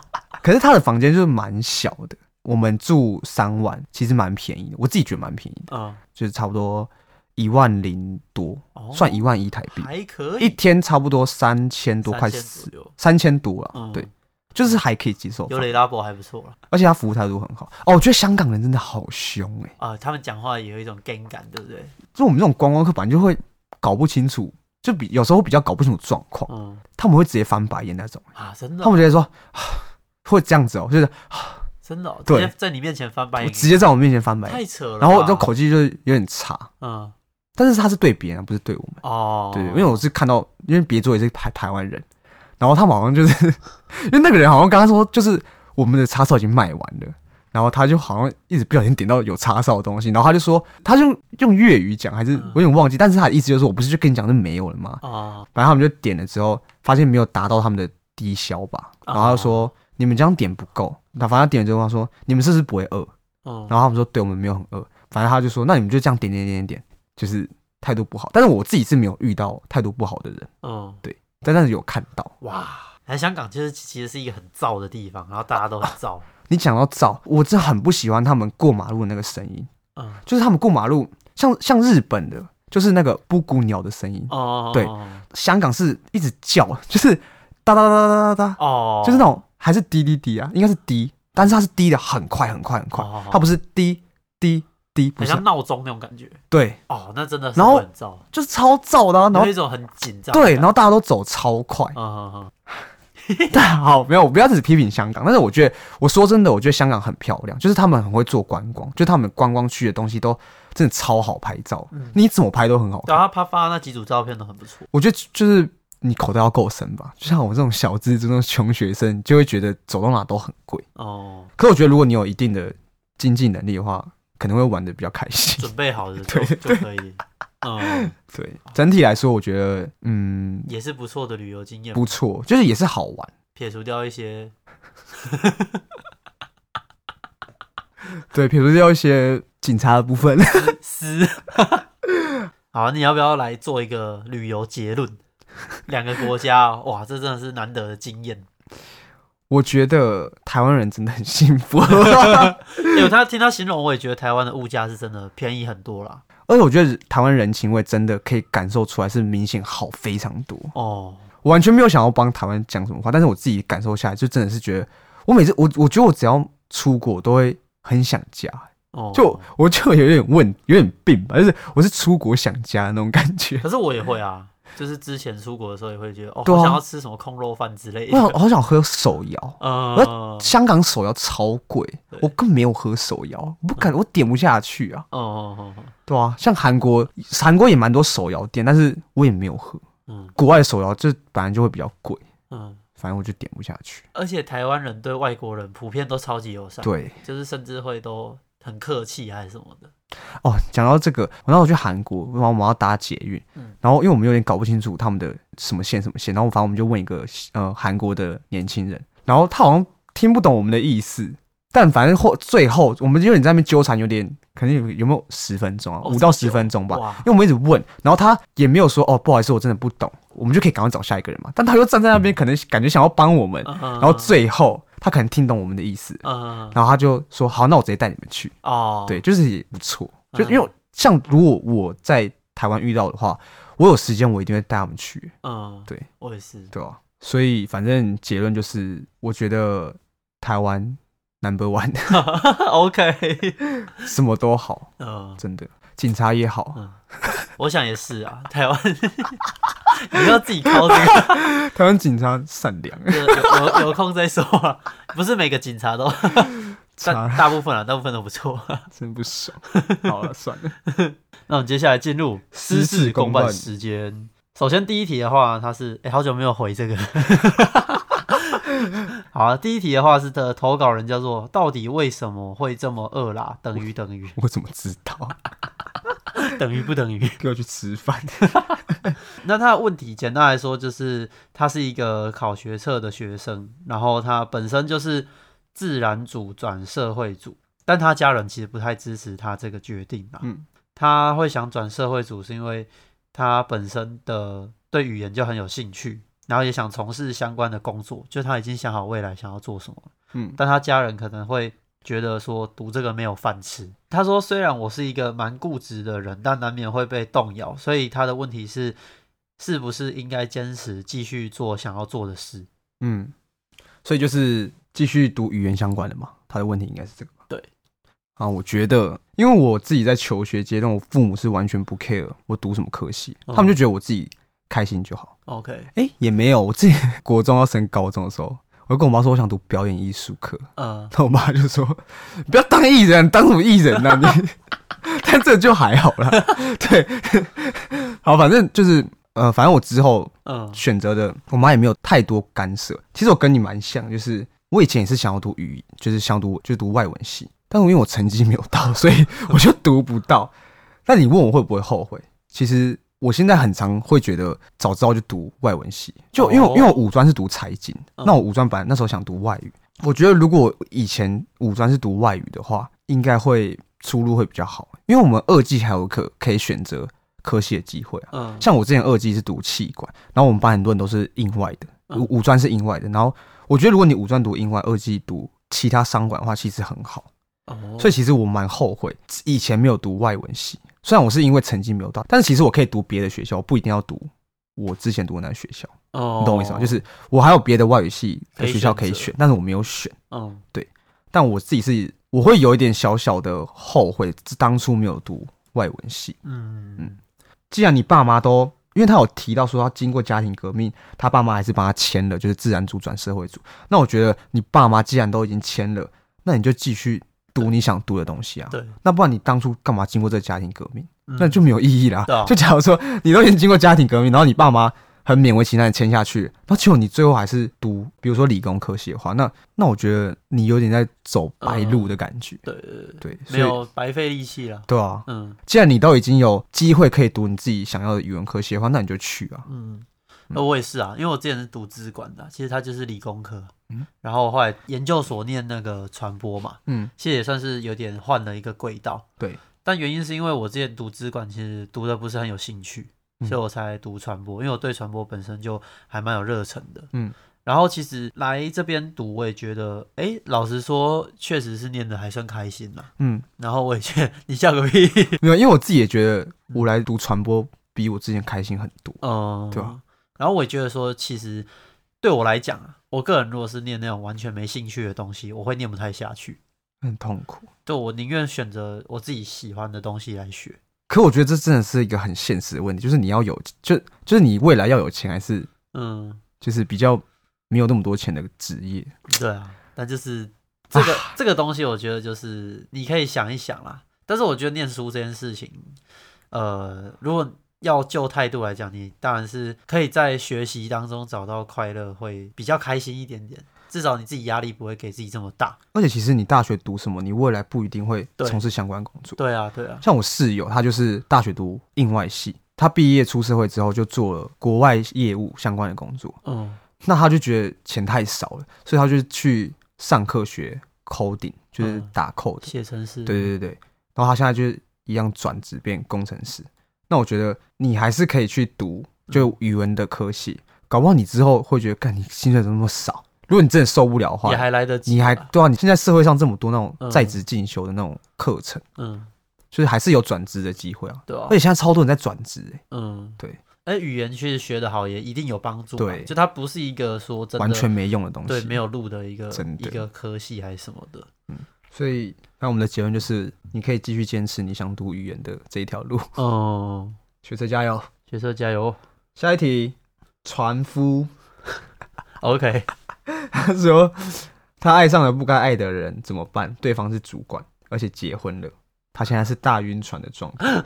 可是他的房间就是蛮小的，我们住三晚，其实蛮便宜的，我自己觉得蛮便宜的，嗯，就是差不多一万零多，哦、算一万一台币，还可以，一天差不多三千多块，三千多了，嗯、对，就是还可以接受，有雷拉伯还不错。了，而且他服务态度很好，哦，我觉得香港人真的好凶哎、欸，啊，他们讲话也有一种 gang 感，对不对？就我们这种观光客本来就会搞不清楚，就比有时候比较搞不清楚状况，嗯，他们会直接翻白眼那种。啊，真的，他们直接说。会这样子哦，就是真的、哦，对，在你面前翻白眼，直接在我面前翻白眼，太扯了。然后这口气就是有点差，嗯，但是他是对别人，不是对我们。哦。对，因为我是看到，因为别桌也是台台湾人，然后他们好像就是，因为那个人好像刚刚说，就是我们的叉烧已经卖完了，然后他就好像一直不小心点到有叉烧的东西，然后他就说，他就用粤语讲，还是我有点忘记，嗯、但是他的意思就是我不是就跟你讲是没有了吗？啊，反正他们就点了之后，发现没有达到他们的低消吧，然后他就说。哦你们这样点不够，他反正点了之后他说：“你们是不是不会饿？”嗯，然后他们说：“对，我们没有很饿。”反正他就说：“那你们就这样点点点点点，就是态度不好。”但是我自己是没有遇到态度不好的人，嗯，对，但但是有看到。哇，来香港其实其实是一个很燥的地方，然后大家都很燥。你讲到燥，我真的很不喜欢他们过马路的那个声音，嗯，就是他们过马路像像日本的，就是那个布谷鸟的声音。哦，对，香港是一直叫，就是哒哒哒哒哒哒，哦，就是那种。还是滴滴滴啊，应该是滴，但是它是滴的很快很快很快，它不是滴滴滴，很像闹钟那种感觉。对，哦，那真的是很燥，就是超燥的，然后有一种很紧张。对，然后大家都走超快。但好，没有，我不要只批评香港，但是我觉得，我说真的，我觉得香港很漂亮，就是他们很会做观光，就他们观光区的东西都真的超好拍照，嗯、你怎么拍都很好看。然后他发那几组照片都很不错。我觉得就是你口袋要够深吧，就像我这种小资这种穷学生，就会觉得走到哪都很贵哦。可我觉得如果你有一定的经济能力的话，可能会玩的比较开心。准备好的对就可以。嗯，对，整体来说，我觉得，嗯，也是不错的旅游经验，不错，就是也是好玩。撇除掉一些，对，撇除掉一些警察的部分，是。好，你要不要来做一个旅游结论？两个国家，哇，这真的是难得的经验。我觉得台湾人真的很幸福。有他听他形容，我也觉得台湾的物价是真的便宜很多啦。而且我觉得台湾人情味真的可以感受出来，是明显好非常多哦。我完全没有想要帮台湾讲什么话，但是我自己感受下来，就真的是觉得，我每次我我觉得我只要出国都会很想家，哦，就我就有点问，有点病吧，就是我是出国想家那种感觉。可是我也会啊。就是之前出国的时候也会觉得哦，好想要吃什么空肉饭之类的。我想好想喝手摇，呃，香港手摇超贵，我根本没有喝手摇，我不敢，我点不下去啊。哦，对啊，像韩国，韩国也蛮多手摇店，但是我也没有喝。嗯，国外的手摇就本来就会比较贵。嗯，反正我就点不下去。而且台湾人对外国人普遍都超级友善，对，就是甚至会都很客气还是什么的。哦，讲到这个，我那时候去韩国，然后我们要搭捷运，嗯、然后因为我们有点搞不清楚他们的什么线什么线，然后反正我们就问一个呃韩国的年轻人，然后他好像听不懂我们的意思，但反正后最后我们有点在那边纠缠，有点可能有有没有十分钟啊，五、哦、到十分钟吧，因为我们一直问，然后他也没有说哦不好意思，我真的不懂，我们就可以赶快找下一个人嘛，但他又站在那边，可能感觉想要帮我们，嗯、然后最后。他可能听懂我们的意思，嗯，然后他就说：“好，那我直接带你们去。”哦，对，就是也不错。就因为像如果我在台湾遇到的话，我有时间我一定会带他们去。嗯，对，我也是，对啊。所以反正结论就是，我觉得台湾 number one。OK，什么都好，嗯，真的，警察也好。我想也是啊，台湾。你要自己靠这个。台湾警察善良，有有有空再说啊。不是每个警察都，大大部分啊，大部分都不错。真不爽。好了，算了。那我们接下来进入私事公办时间。首先第一题的话，它是哎、欸，好久没有回这个。好啊，第一题的话是的，投稿人叫做到底为什么会这么饿啦？等于等于，我怎么知道？等于不等于？给我去吃饭。那他的问题简单来说就是，他是一个考学测的学生，然后他本身就是自然组转社会组，但他家人其实不太支持他这个决定吧。嗯，他会想转社会组，是因为他本身的对语言就很有兴趣，然后也想从事相关的工作，就他已经想好未来想要做什么。嗯，但他家人可能会。觉得说读这个没有饭吃。他说，虽然我是一个蛮固执的人，但难免会被动摇。所以他的问题是，是不是应该坚持继续做想要做的事？嗯，所以就是继续读语言相关的嘛。他的问题应该是这个。对啊，我觉得，因为我自己在求学阶段，我父母是完全不 care 我读什么科系，嗯、他们就觉得我自己开心就好。OK，哎、欸，也没有，我自己 国中要升高中的时候。我就跟我妈说，我想读表演艺术科。嗯，那我妈就说：“你不要当艺人，当什么艺人呢、啊？你。”但这就还好啦。对，好，反正就是呃，反正我之后嗯选择的，我妈也没有太多干涉。其实我跟你蛮像，就是我以前也是想要读语，就是想读就读外文系，但是因为我成绩没有到，所以 我就读不到。那你问我会不会后悔？其实。我现在很常会觉得早知道就读外文系，就因为因为我五专是读财经，那我五专本来那时候想读外语，我觉得如果以前五专是读外语的话，应该会出路会比较好，因为我们二技还有可可以选择科系的机会啊。嗯，像我之前二技是读气管，然后我们班很多人都是英外的，五五专是英外的，然后我觉得如果你五专读英外，二技读其他商管的话，其实很好。哦，所以其实我蛮后悔以前没有读外文系。虽然我是因为成绩没有到，但是其实我可以读别的学校，我不一定要读我之前读的那个学校。哦，你懂我意思吗？就是我还有别的外语系的学校可以选，但是我没有选。嗯，对。但我自己是我会有一点小小的后悔，当初没有读外文系。嗯嗯，既然你爸妈都，因为他有提到说他经过家庭革命，他爸妈还是帮他签了，就是自然组转社会组。那我觉得你爸妈既然都已经签了，那你就继续读你想读的东西啊。对，那不然你当初干嘛经过这个家庭革命？那就没有意义啦。嗯、就假如说你都已经经过家庭革命，然后你爸妈。很勉为其难的签下去，那结果你最后还是读，比如说理工科系的话，那那我觉得你有点在走白路的感觉。对对对，没有白费力气了。对啊，嗯，既然你都已经有机会可以读你自己想要的语文科系的话，那你就去啊。嗯，那我也是啊，因为我之前是读资管的，其实它就是理工科。嗯，然后后来研究所念那个传播嘛，嗯，其实也算是有点换了一个轨道。对，但原因是因为我之前读资管，其实读的不是很有兴趣。所以我才读传播，因为我对传播本身就还蛮有热忱的。嗯，然后其实来这边读，我也觉得，哎，老实说，确实是念的还算开心啦。嗯，然后我也觉得，你笑个屁！没有，因为我自己也觉得，我来读传播比我之前开心很多。嗯，对吧？然后我也觉得说，其实对我来讲啊，我个人如果是念那种完全没兴趣的东西，我会念不太下去，很痛苦。对，我宁愿选择我自己喜欢的东西来学。可我觉得这真的是一个很现实的问题，就是你要有，就就是你未来要有钱，还是嗯，就是比较没有那么多钱的职业。对啊，但就是这个、啊、这个东西，我觉得就是你可以想一想啦。但是我觉得念书这件事情，呃，如果要就态度来讲，你当然是可以在学习当中找到快乐，会比较开心一点点。至少你自己压力不会给自己这么大，而且其实你大学读什么，你未来不一定会从事相关工作。对啊，对啊。像我室友，他就是大学读印外系，他毕业出社会之后就做了国外业务相关的工作。嗯，那他就觉得钱太少了，所以他就去上课学 coding，就是打 code 写程式。对对对对。然后他现在就一样转职变工程师。那我觉得你还是可以去读就语文的科系，嗯、搞不好你之后会觉得，干你薪水怎么那么少？如果你真的受不了的话，也还来得及。你还对啊？你现在社会上这么多那种在职进修的那种课程，嗯，就是还是有转职的机会啊。对啊，而且现在超多人在转职，哎，嗯，对。哎，语言其实学得好也一定有帮助，对，就它不是一个说真的完全没用的东西，对，没有路的一个一个科系还是什么的，嗯。所以，那我们的结论就是，你可以继续坚持你想读语言的这一条路。哦，学车加油，学车加油。下一题，船夫。OK。他说：“他爱上了不该爱的人，怎么办？对方是主管，而且结婚了。他现在是大晕船的状态。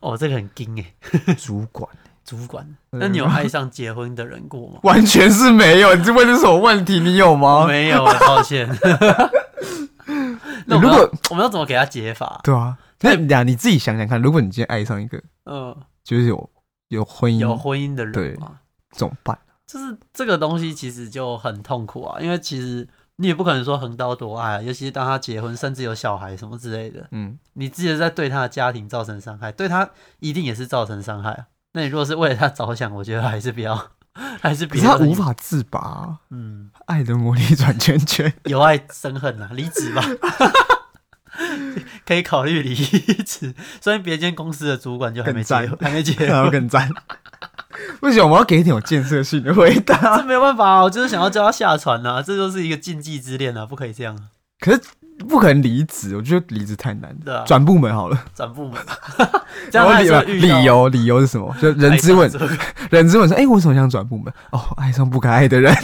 哦，这个很惊哎！主管，主管。那你有爱上结婚的人过吗？完全是没有。你这问的是什么问题？你有吗？没有，抱歉。那如果我们要怎么给他解法？对啊，那俩你自己想想看，如果你今天爱上一个，嗯，就是有有婚姻有婚姻的人，对，怎么办？”就是这个东西其实就很痛苦啊，因为其实你也不可能说横刀夺爱啊，尤其是当他结婚，甚至有小孩什么之类的，嗯，你自己在对他的家庭造成伤害，对他一定也是造成伤害啊。那你如果是为了他着想，我觉得还是比较，还是比较他无法自拔，嗯，爱的魔力转圈圈，由爱生恨啊，离职吧，可以考虑离职。所以别间公司的主管就还没结，还没结，然后更赞。不行，我们要给一点有建设性的回答。这没有办法啊，我就是想要叫他下船啊，这就是一个禁忌之恋啊，不可以这样。可是不可能离职，我觉得离职太难。对啊，转部门好了，转部门。然后理理由理由是什么？就人之问，人之问说：“哎，我为什么想转部门？哦，爱上不该爱的人。”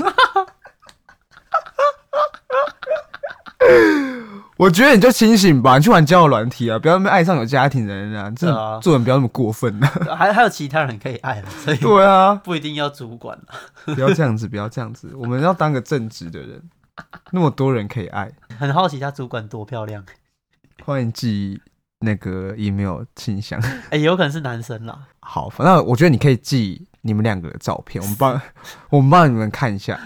我觉得你就清醒吧，你去玩交友软体啊，不要那么爱上有家庭的人啊，这做人不要那么过分啊。还还有其他人可以爱，所以对啊，不一定要主管。不要这样子，不要这样子，我们要当个正直的人。那么多人可以爱，很好奇他主管多漂亮。欢迎寄那个 email 信箱，哎，有可能是男生啦。好，反正我觉得你可以寄你们两个的照片，我们帮 我们帮你们看一下，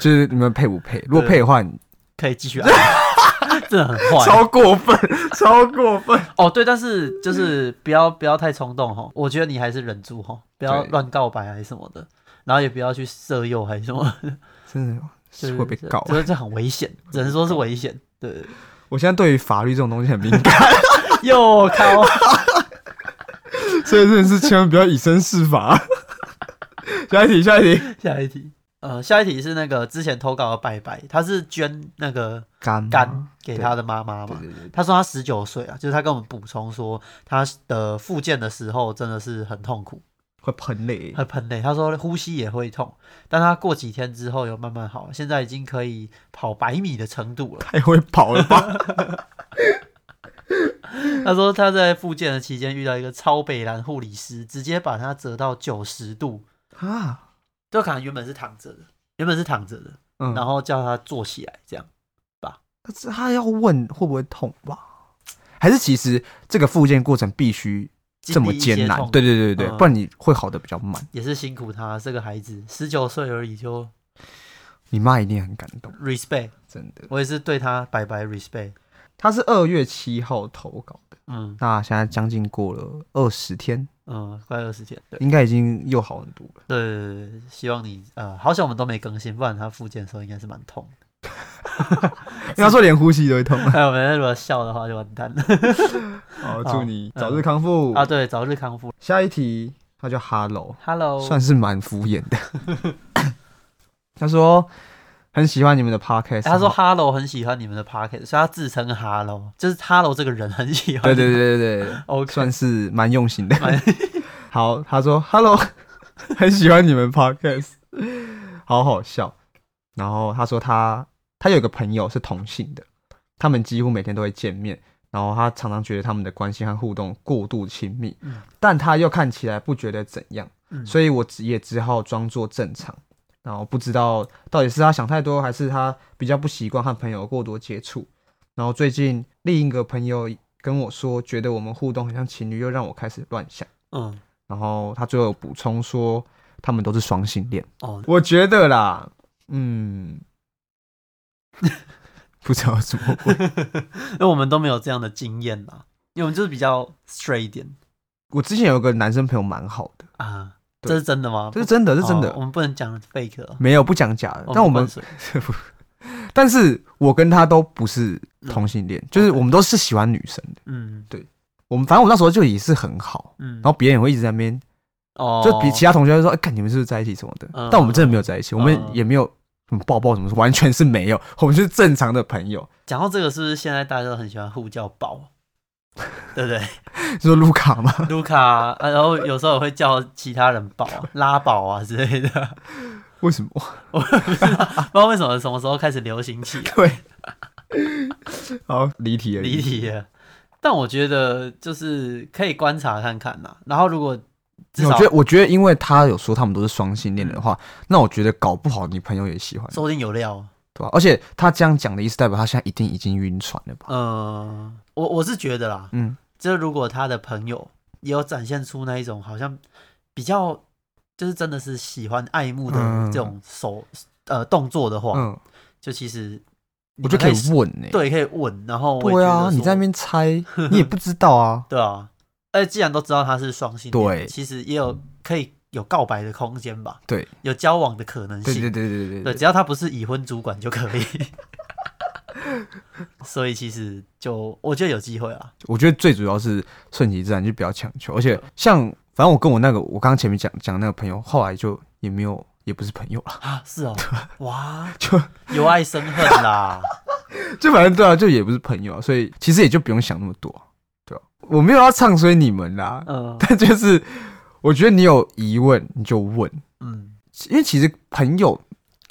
就是你们配不配？如果配的话，你可以继续爱。真的很坏，超过分，超过分哦！对，但是就是不要不要太冲动哈，我觉得你还是忍住哈，不要乱告白还是什么的，然后也不要去色诱还是什么的，真的是会被告，所以这很危险，只能说是危险。对，我现在对于法律这种东西很敏感，又靠，所以真的是千万不要以身试法。下一题，下一题，下一题。呃，下一题是那个之前投稿的拜拜，他是捐那个肝肝给他的妈妈嘛？他说他十九岁啊，就是他跟我们补充说，他的复健的时候真的是很痛苦，会喷泪，会喷泪。他说呼吸也会痛，但他过几天之后又慢慢好，现在已经可以跑百米的程度了。太会跑了吧？他说他在复健的期间遇到一个超北蓝护理师，直接把他折到九十度啊。就可能原本是躺着的，原本是躺着的，嗯，然后叫他坐起来，这样吧。可是他要问会不会痛吧？还是其实这个复健过程必须这么艰难？对对对对，嗯、不然你会好的比较慢。也是辛苦他这个孩子，十九岁而已就，你妈一定很感动。Respect，真的，我也是对他白白 respect。他是二月七号投稿的，嗯，那现在将近过了二十天。嗯，快二十天，对，应该已经又好很多了。对对对，希望你呃，好像我们都没更新，不然他复健的时候应该是蛮痛的。因为他说连呼吸都会痛。还 有，没人如果笑的话就完蛋了。好，祝你早日康复、嗯、啊！对，早日康复。下一题，他叫 Hello，Hello，Hello 算是蛮敷衍的。他说。很喜欢你们的 podcast，他说 Hello 很喜欢你们的 podcast，所以他自称 Hello，就是 Hello 这个人很喜欢。对对对对对，OK，算是蛮用心的。好，他说 Hello 很喜欢你们 podcast，好好笑。然后他说他他有个朋友是同性的，他们几乎每天都会见面，然后他常常觉得他们的关系和互动过度亲密，嗯，但他又看起来不觉得怎样，嗯，所以我也只好装作正常。然后不知道到底是他想太多，还是他比较不习惯和朋友过多接触。然后最近另一个朋友跟我说，觉得我们互动很像情侣，又让我开始乱想。嗯，然后他最后补充说，他们都是双性恋。哦，我觉得啦，嗯，不知道怎么会，因为我们都没有这样的经验啦，因为我们就是比较 straight 一点。我之前有个男生朋友蛮好的啊。这是真的吗？这是真的，是真的。我们不能讲 fake，没有不讲假的。但我们，但是我跟他都不是同性恋，就是我们都是喜欢女生的。嗯，对。我们反正我那时候就也是很好，嗯。然后别人也会一直在那边，哦，就比其他同学说，哎，看你们是不是在一起什么的。但我们真的没有在一起，我们也没有什么抱抱什么，完全是没有。我们就是正常的朋友。讲到这个，是不是现在大家都很喜欢呼叫宝？对不对？说卢卡吗？卢卡、啊，然后有时候我会叫其他人宝、拉宝啊之类的。为什么？我不知道，不知道为什么什么时候开始流行起来。对，好离题了，离题了。但我觉得就是可以观察看看呐。然后如果我觉得，我觉得因为他有说他们都是双性恋的话，那我觉得搞不好你朋友也喜欢，说不定有料。对吧？而且他这样讲的意思，代表他现在一定已经晕船了吧？嗯，我我是觉得啦，嗯，就是如果他的朋友也有展现出那一种好像比较，就是真的是喜欢爱慕的这种手、嗯、呃动作的话，嗯，就其实我就可以问呢、欸，对，可以问，然后对啊，你在那边猜，你也不知道啊，对啊，哎，既然都知道他是双性恋，对，其实也有可以。有告白的空间吧？对，有交往的可能性。对对对对对，对，只要他不是已婚主管就可以。所以其实就我觉得有机会啊。我觉得最主要是顺其自然，就不要强求。而且像反正我跟我那个我刚刚前面讲讲那个朋友，后来就也没有也不是朋友了啊。是哦，哇，就由爱生恨啦。就反正对啊，就也不是朋友啊，所以其实也就不用想那么多，对吧？我没有要唱衰你们啦，嗯，但就是。我觉得你有疑问你就问，嗯，因为其实朋友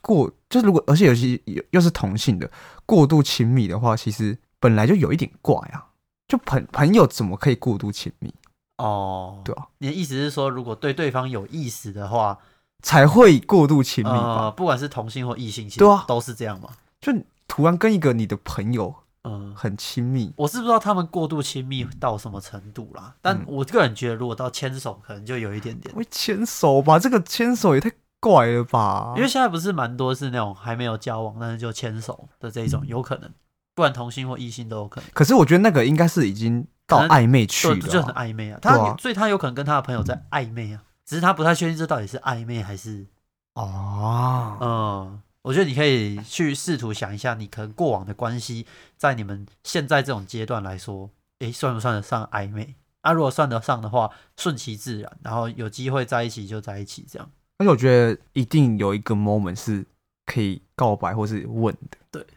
过就是如果而且有些又是同性的过度亲密的话，其实本来就有一点怪啊。就朋朋友怎么可以过度亲密？哦，对啊，你的意思是说，如果对对方有意思的话，才会过度亲密吧？呃，不管是同性或异性，对啊，都是这样嘛？就突然跟一个你的朋友。嗯，很亲密。我是不知道他们过度亲密到什么程度啦，但我个人觉得，如果到牵手，可能就有一点点。会牵手吧？这个牵手也太怪了吧？因为现在不是蛮多是那种还没有交往，但是就牵手的这一种，有可能，不管同性或异性都有可能。可是我觉得那个应该是已经到暧昧去了，就很暧昧啊。他所以他有可能跟他的朋友在暧昧啊，只是他不太确定这到底是暧昧还是哦，嗯。我觉得你可以去试图想一下，你可能过往的关系，在你们现在这种阶段来说，诶，算不算得上暧昧？啊，如果算得上的话，顺其自然，然后有机会在一起就在一起，这样。而且我觉得一定有一个 moment 是可以告白或是问的。对，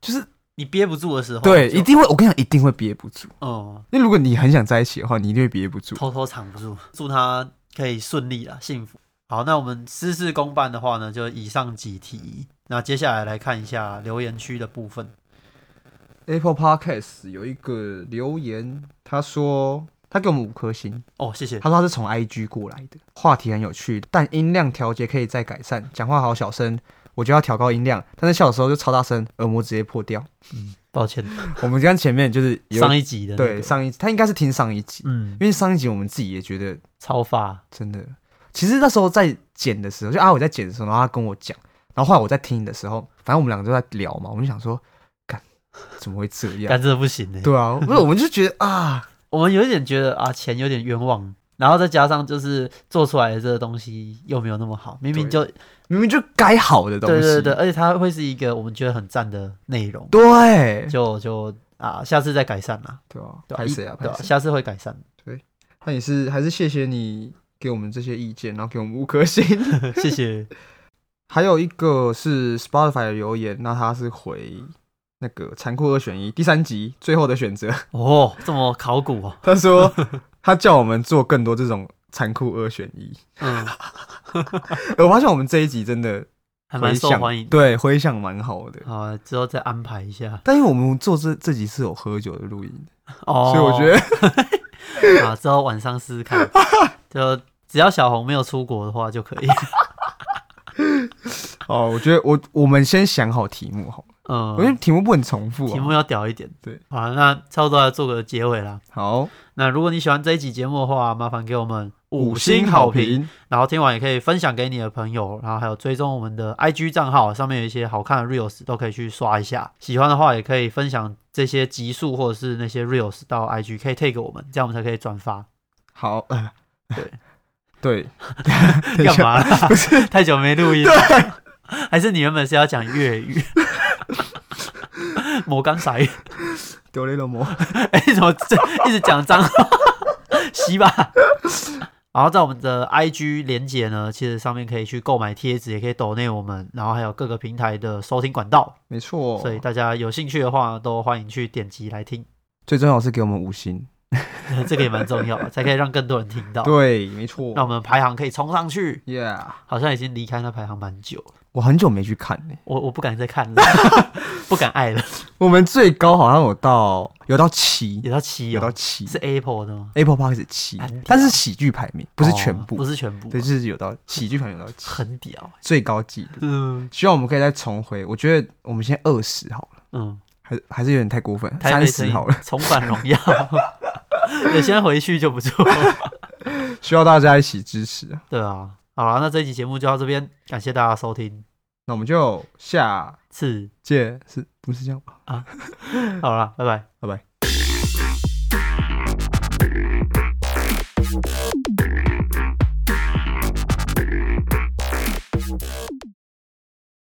就是你憋不住的时候，对，一定会。我跟你讲，一定会憋不住。哦，因为如果你很想在一起的话，你一定会憋不住，偷偷藏不住。祝他可以顺利啊，幸福。好，那我们私事公办的话呢，就以上几题。那接下来来看一下留言区的部分。Apple Podcast 有一个留言，他说他给我们五颗星哦，谢谢。他说他是从 IG 过来的，话题很有趣，但音量调节可以再改善，讲话好小声，我就要调高音量，但是笑的时候就超大声，耳膜直接破掉。嗯，抱歉。我们刚前面就是上一集的、那个，对上一集，他应该是听上一集，嗯，因为上一集我们自己也觉得超发，真的。其实那时候在剪的时候，就阿伟在剪的时候，然后他跟我讲，然后后来我在听的时候，反正我们两个都在聊嘛，我们就想说，干怎么会这样？干这不行呢？对啊，不是，我们就觉得啊，我们有一点觉得啊，钱有点冤枉，然后再加上就是做出来的这个东西又没有那么好，明明就明明就该好的东西，对对对，而且它会是一个我们觉得很赞的内容，对，就就啊，下次再改善啦，对啊，拍谁啊？对啊，下次会改善，对，那也是还是谢谢你。给我们这些意见，然后给我们五颗星，谢谢。还有一个是 Spotify 的留言，那他是回那个残酷二选一第三集最后的选择哦，这么考古哦。他说他叫我们做更多这种残酷二选一。嗯，我发现我们这一集真的还蛮受欢迎，对，回响蛮好的。好，之后再安排一下。但因为我们做这这集是有喝酒的录音哦，所以我觉得 啊，之后晚上试试看。就只要小红没有出国的话就可以。哦，我觉得我我们先想好题目好，嗯，我觉得题目不能重复，题目要屌一点。对，好，那差不多要做个结尾啦。好，那如果你喜欢这一集节目的话，麻烦给我们五星好评，然后听完也可以分享给你的朋友，然后还有追踪我们的 IG 账号，上面有一些好看的 Reels 都可以去刷一下。喜欢的话也可以分享这些集数或者是那些 Reels 到 IG，可以 take 我们，这样我们才可以转发。好。对，对，干嘛啦？不是 太久没录音，了，还是你原本是要讲粤语？魔刚啥意？丢了魔？哎，怎么这一直讲脏话？洗吧。然后在我们的 IG 连接呢，其实上面可以去购买贴纸，也可以抖内我们，然后还有各个平台的收听管道。没错，所以大家有兴趣的话，都欢迎去点击来听。最重要是给我们五星。这个也蛮重要的，才可以让更多人听到。对，没错。那我们排行可以冲上去。Yeah，好像已经离开那排行蛮久了。我很久没去看呢，我我不敢再看了，不敢爱了。我们最高好像有到有到七，有到七，有到七。是 Apple 的吗？Apple Podcast 是七，但是喜剧排名不是全部，不是全部，对，就是有到喜剧排名有到七，很屌，最高纪录。嗯，希望我们可以再重回。我觉得我们现在二十好了，嗯，还还是有点太过分，三十好了，重返荣耀。有先回去就不错，需要大家一起支持。对啊，好了，那这一期节目就到这边，感谢大家收听，那我们就下次见，是不是这样吧？啊，好了，拜拜，拜拜。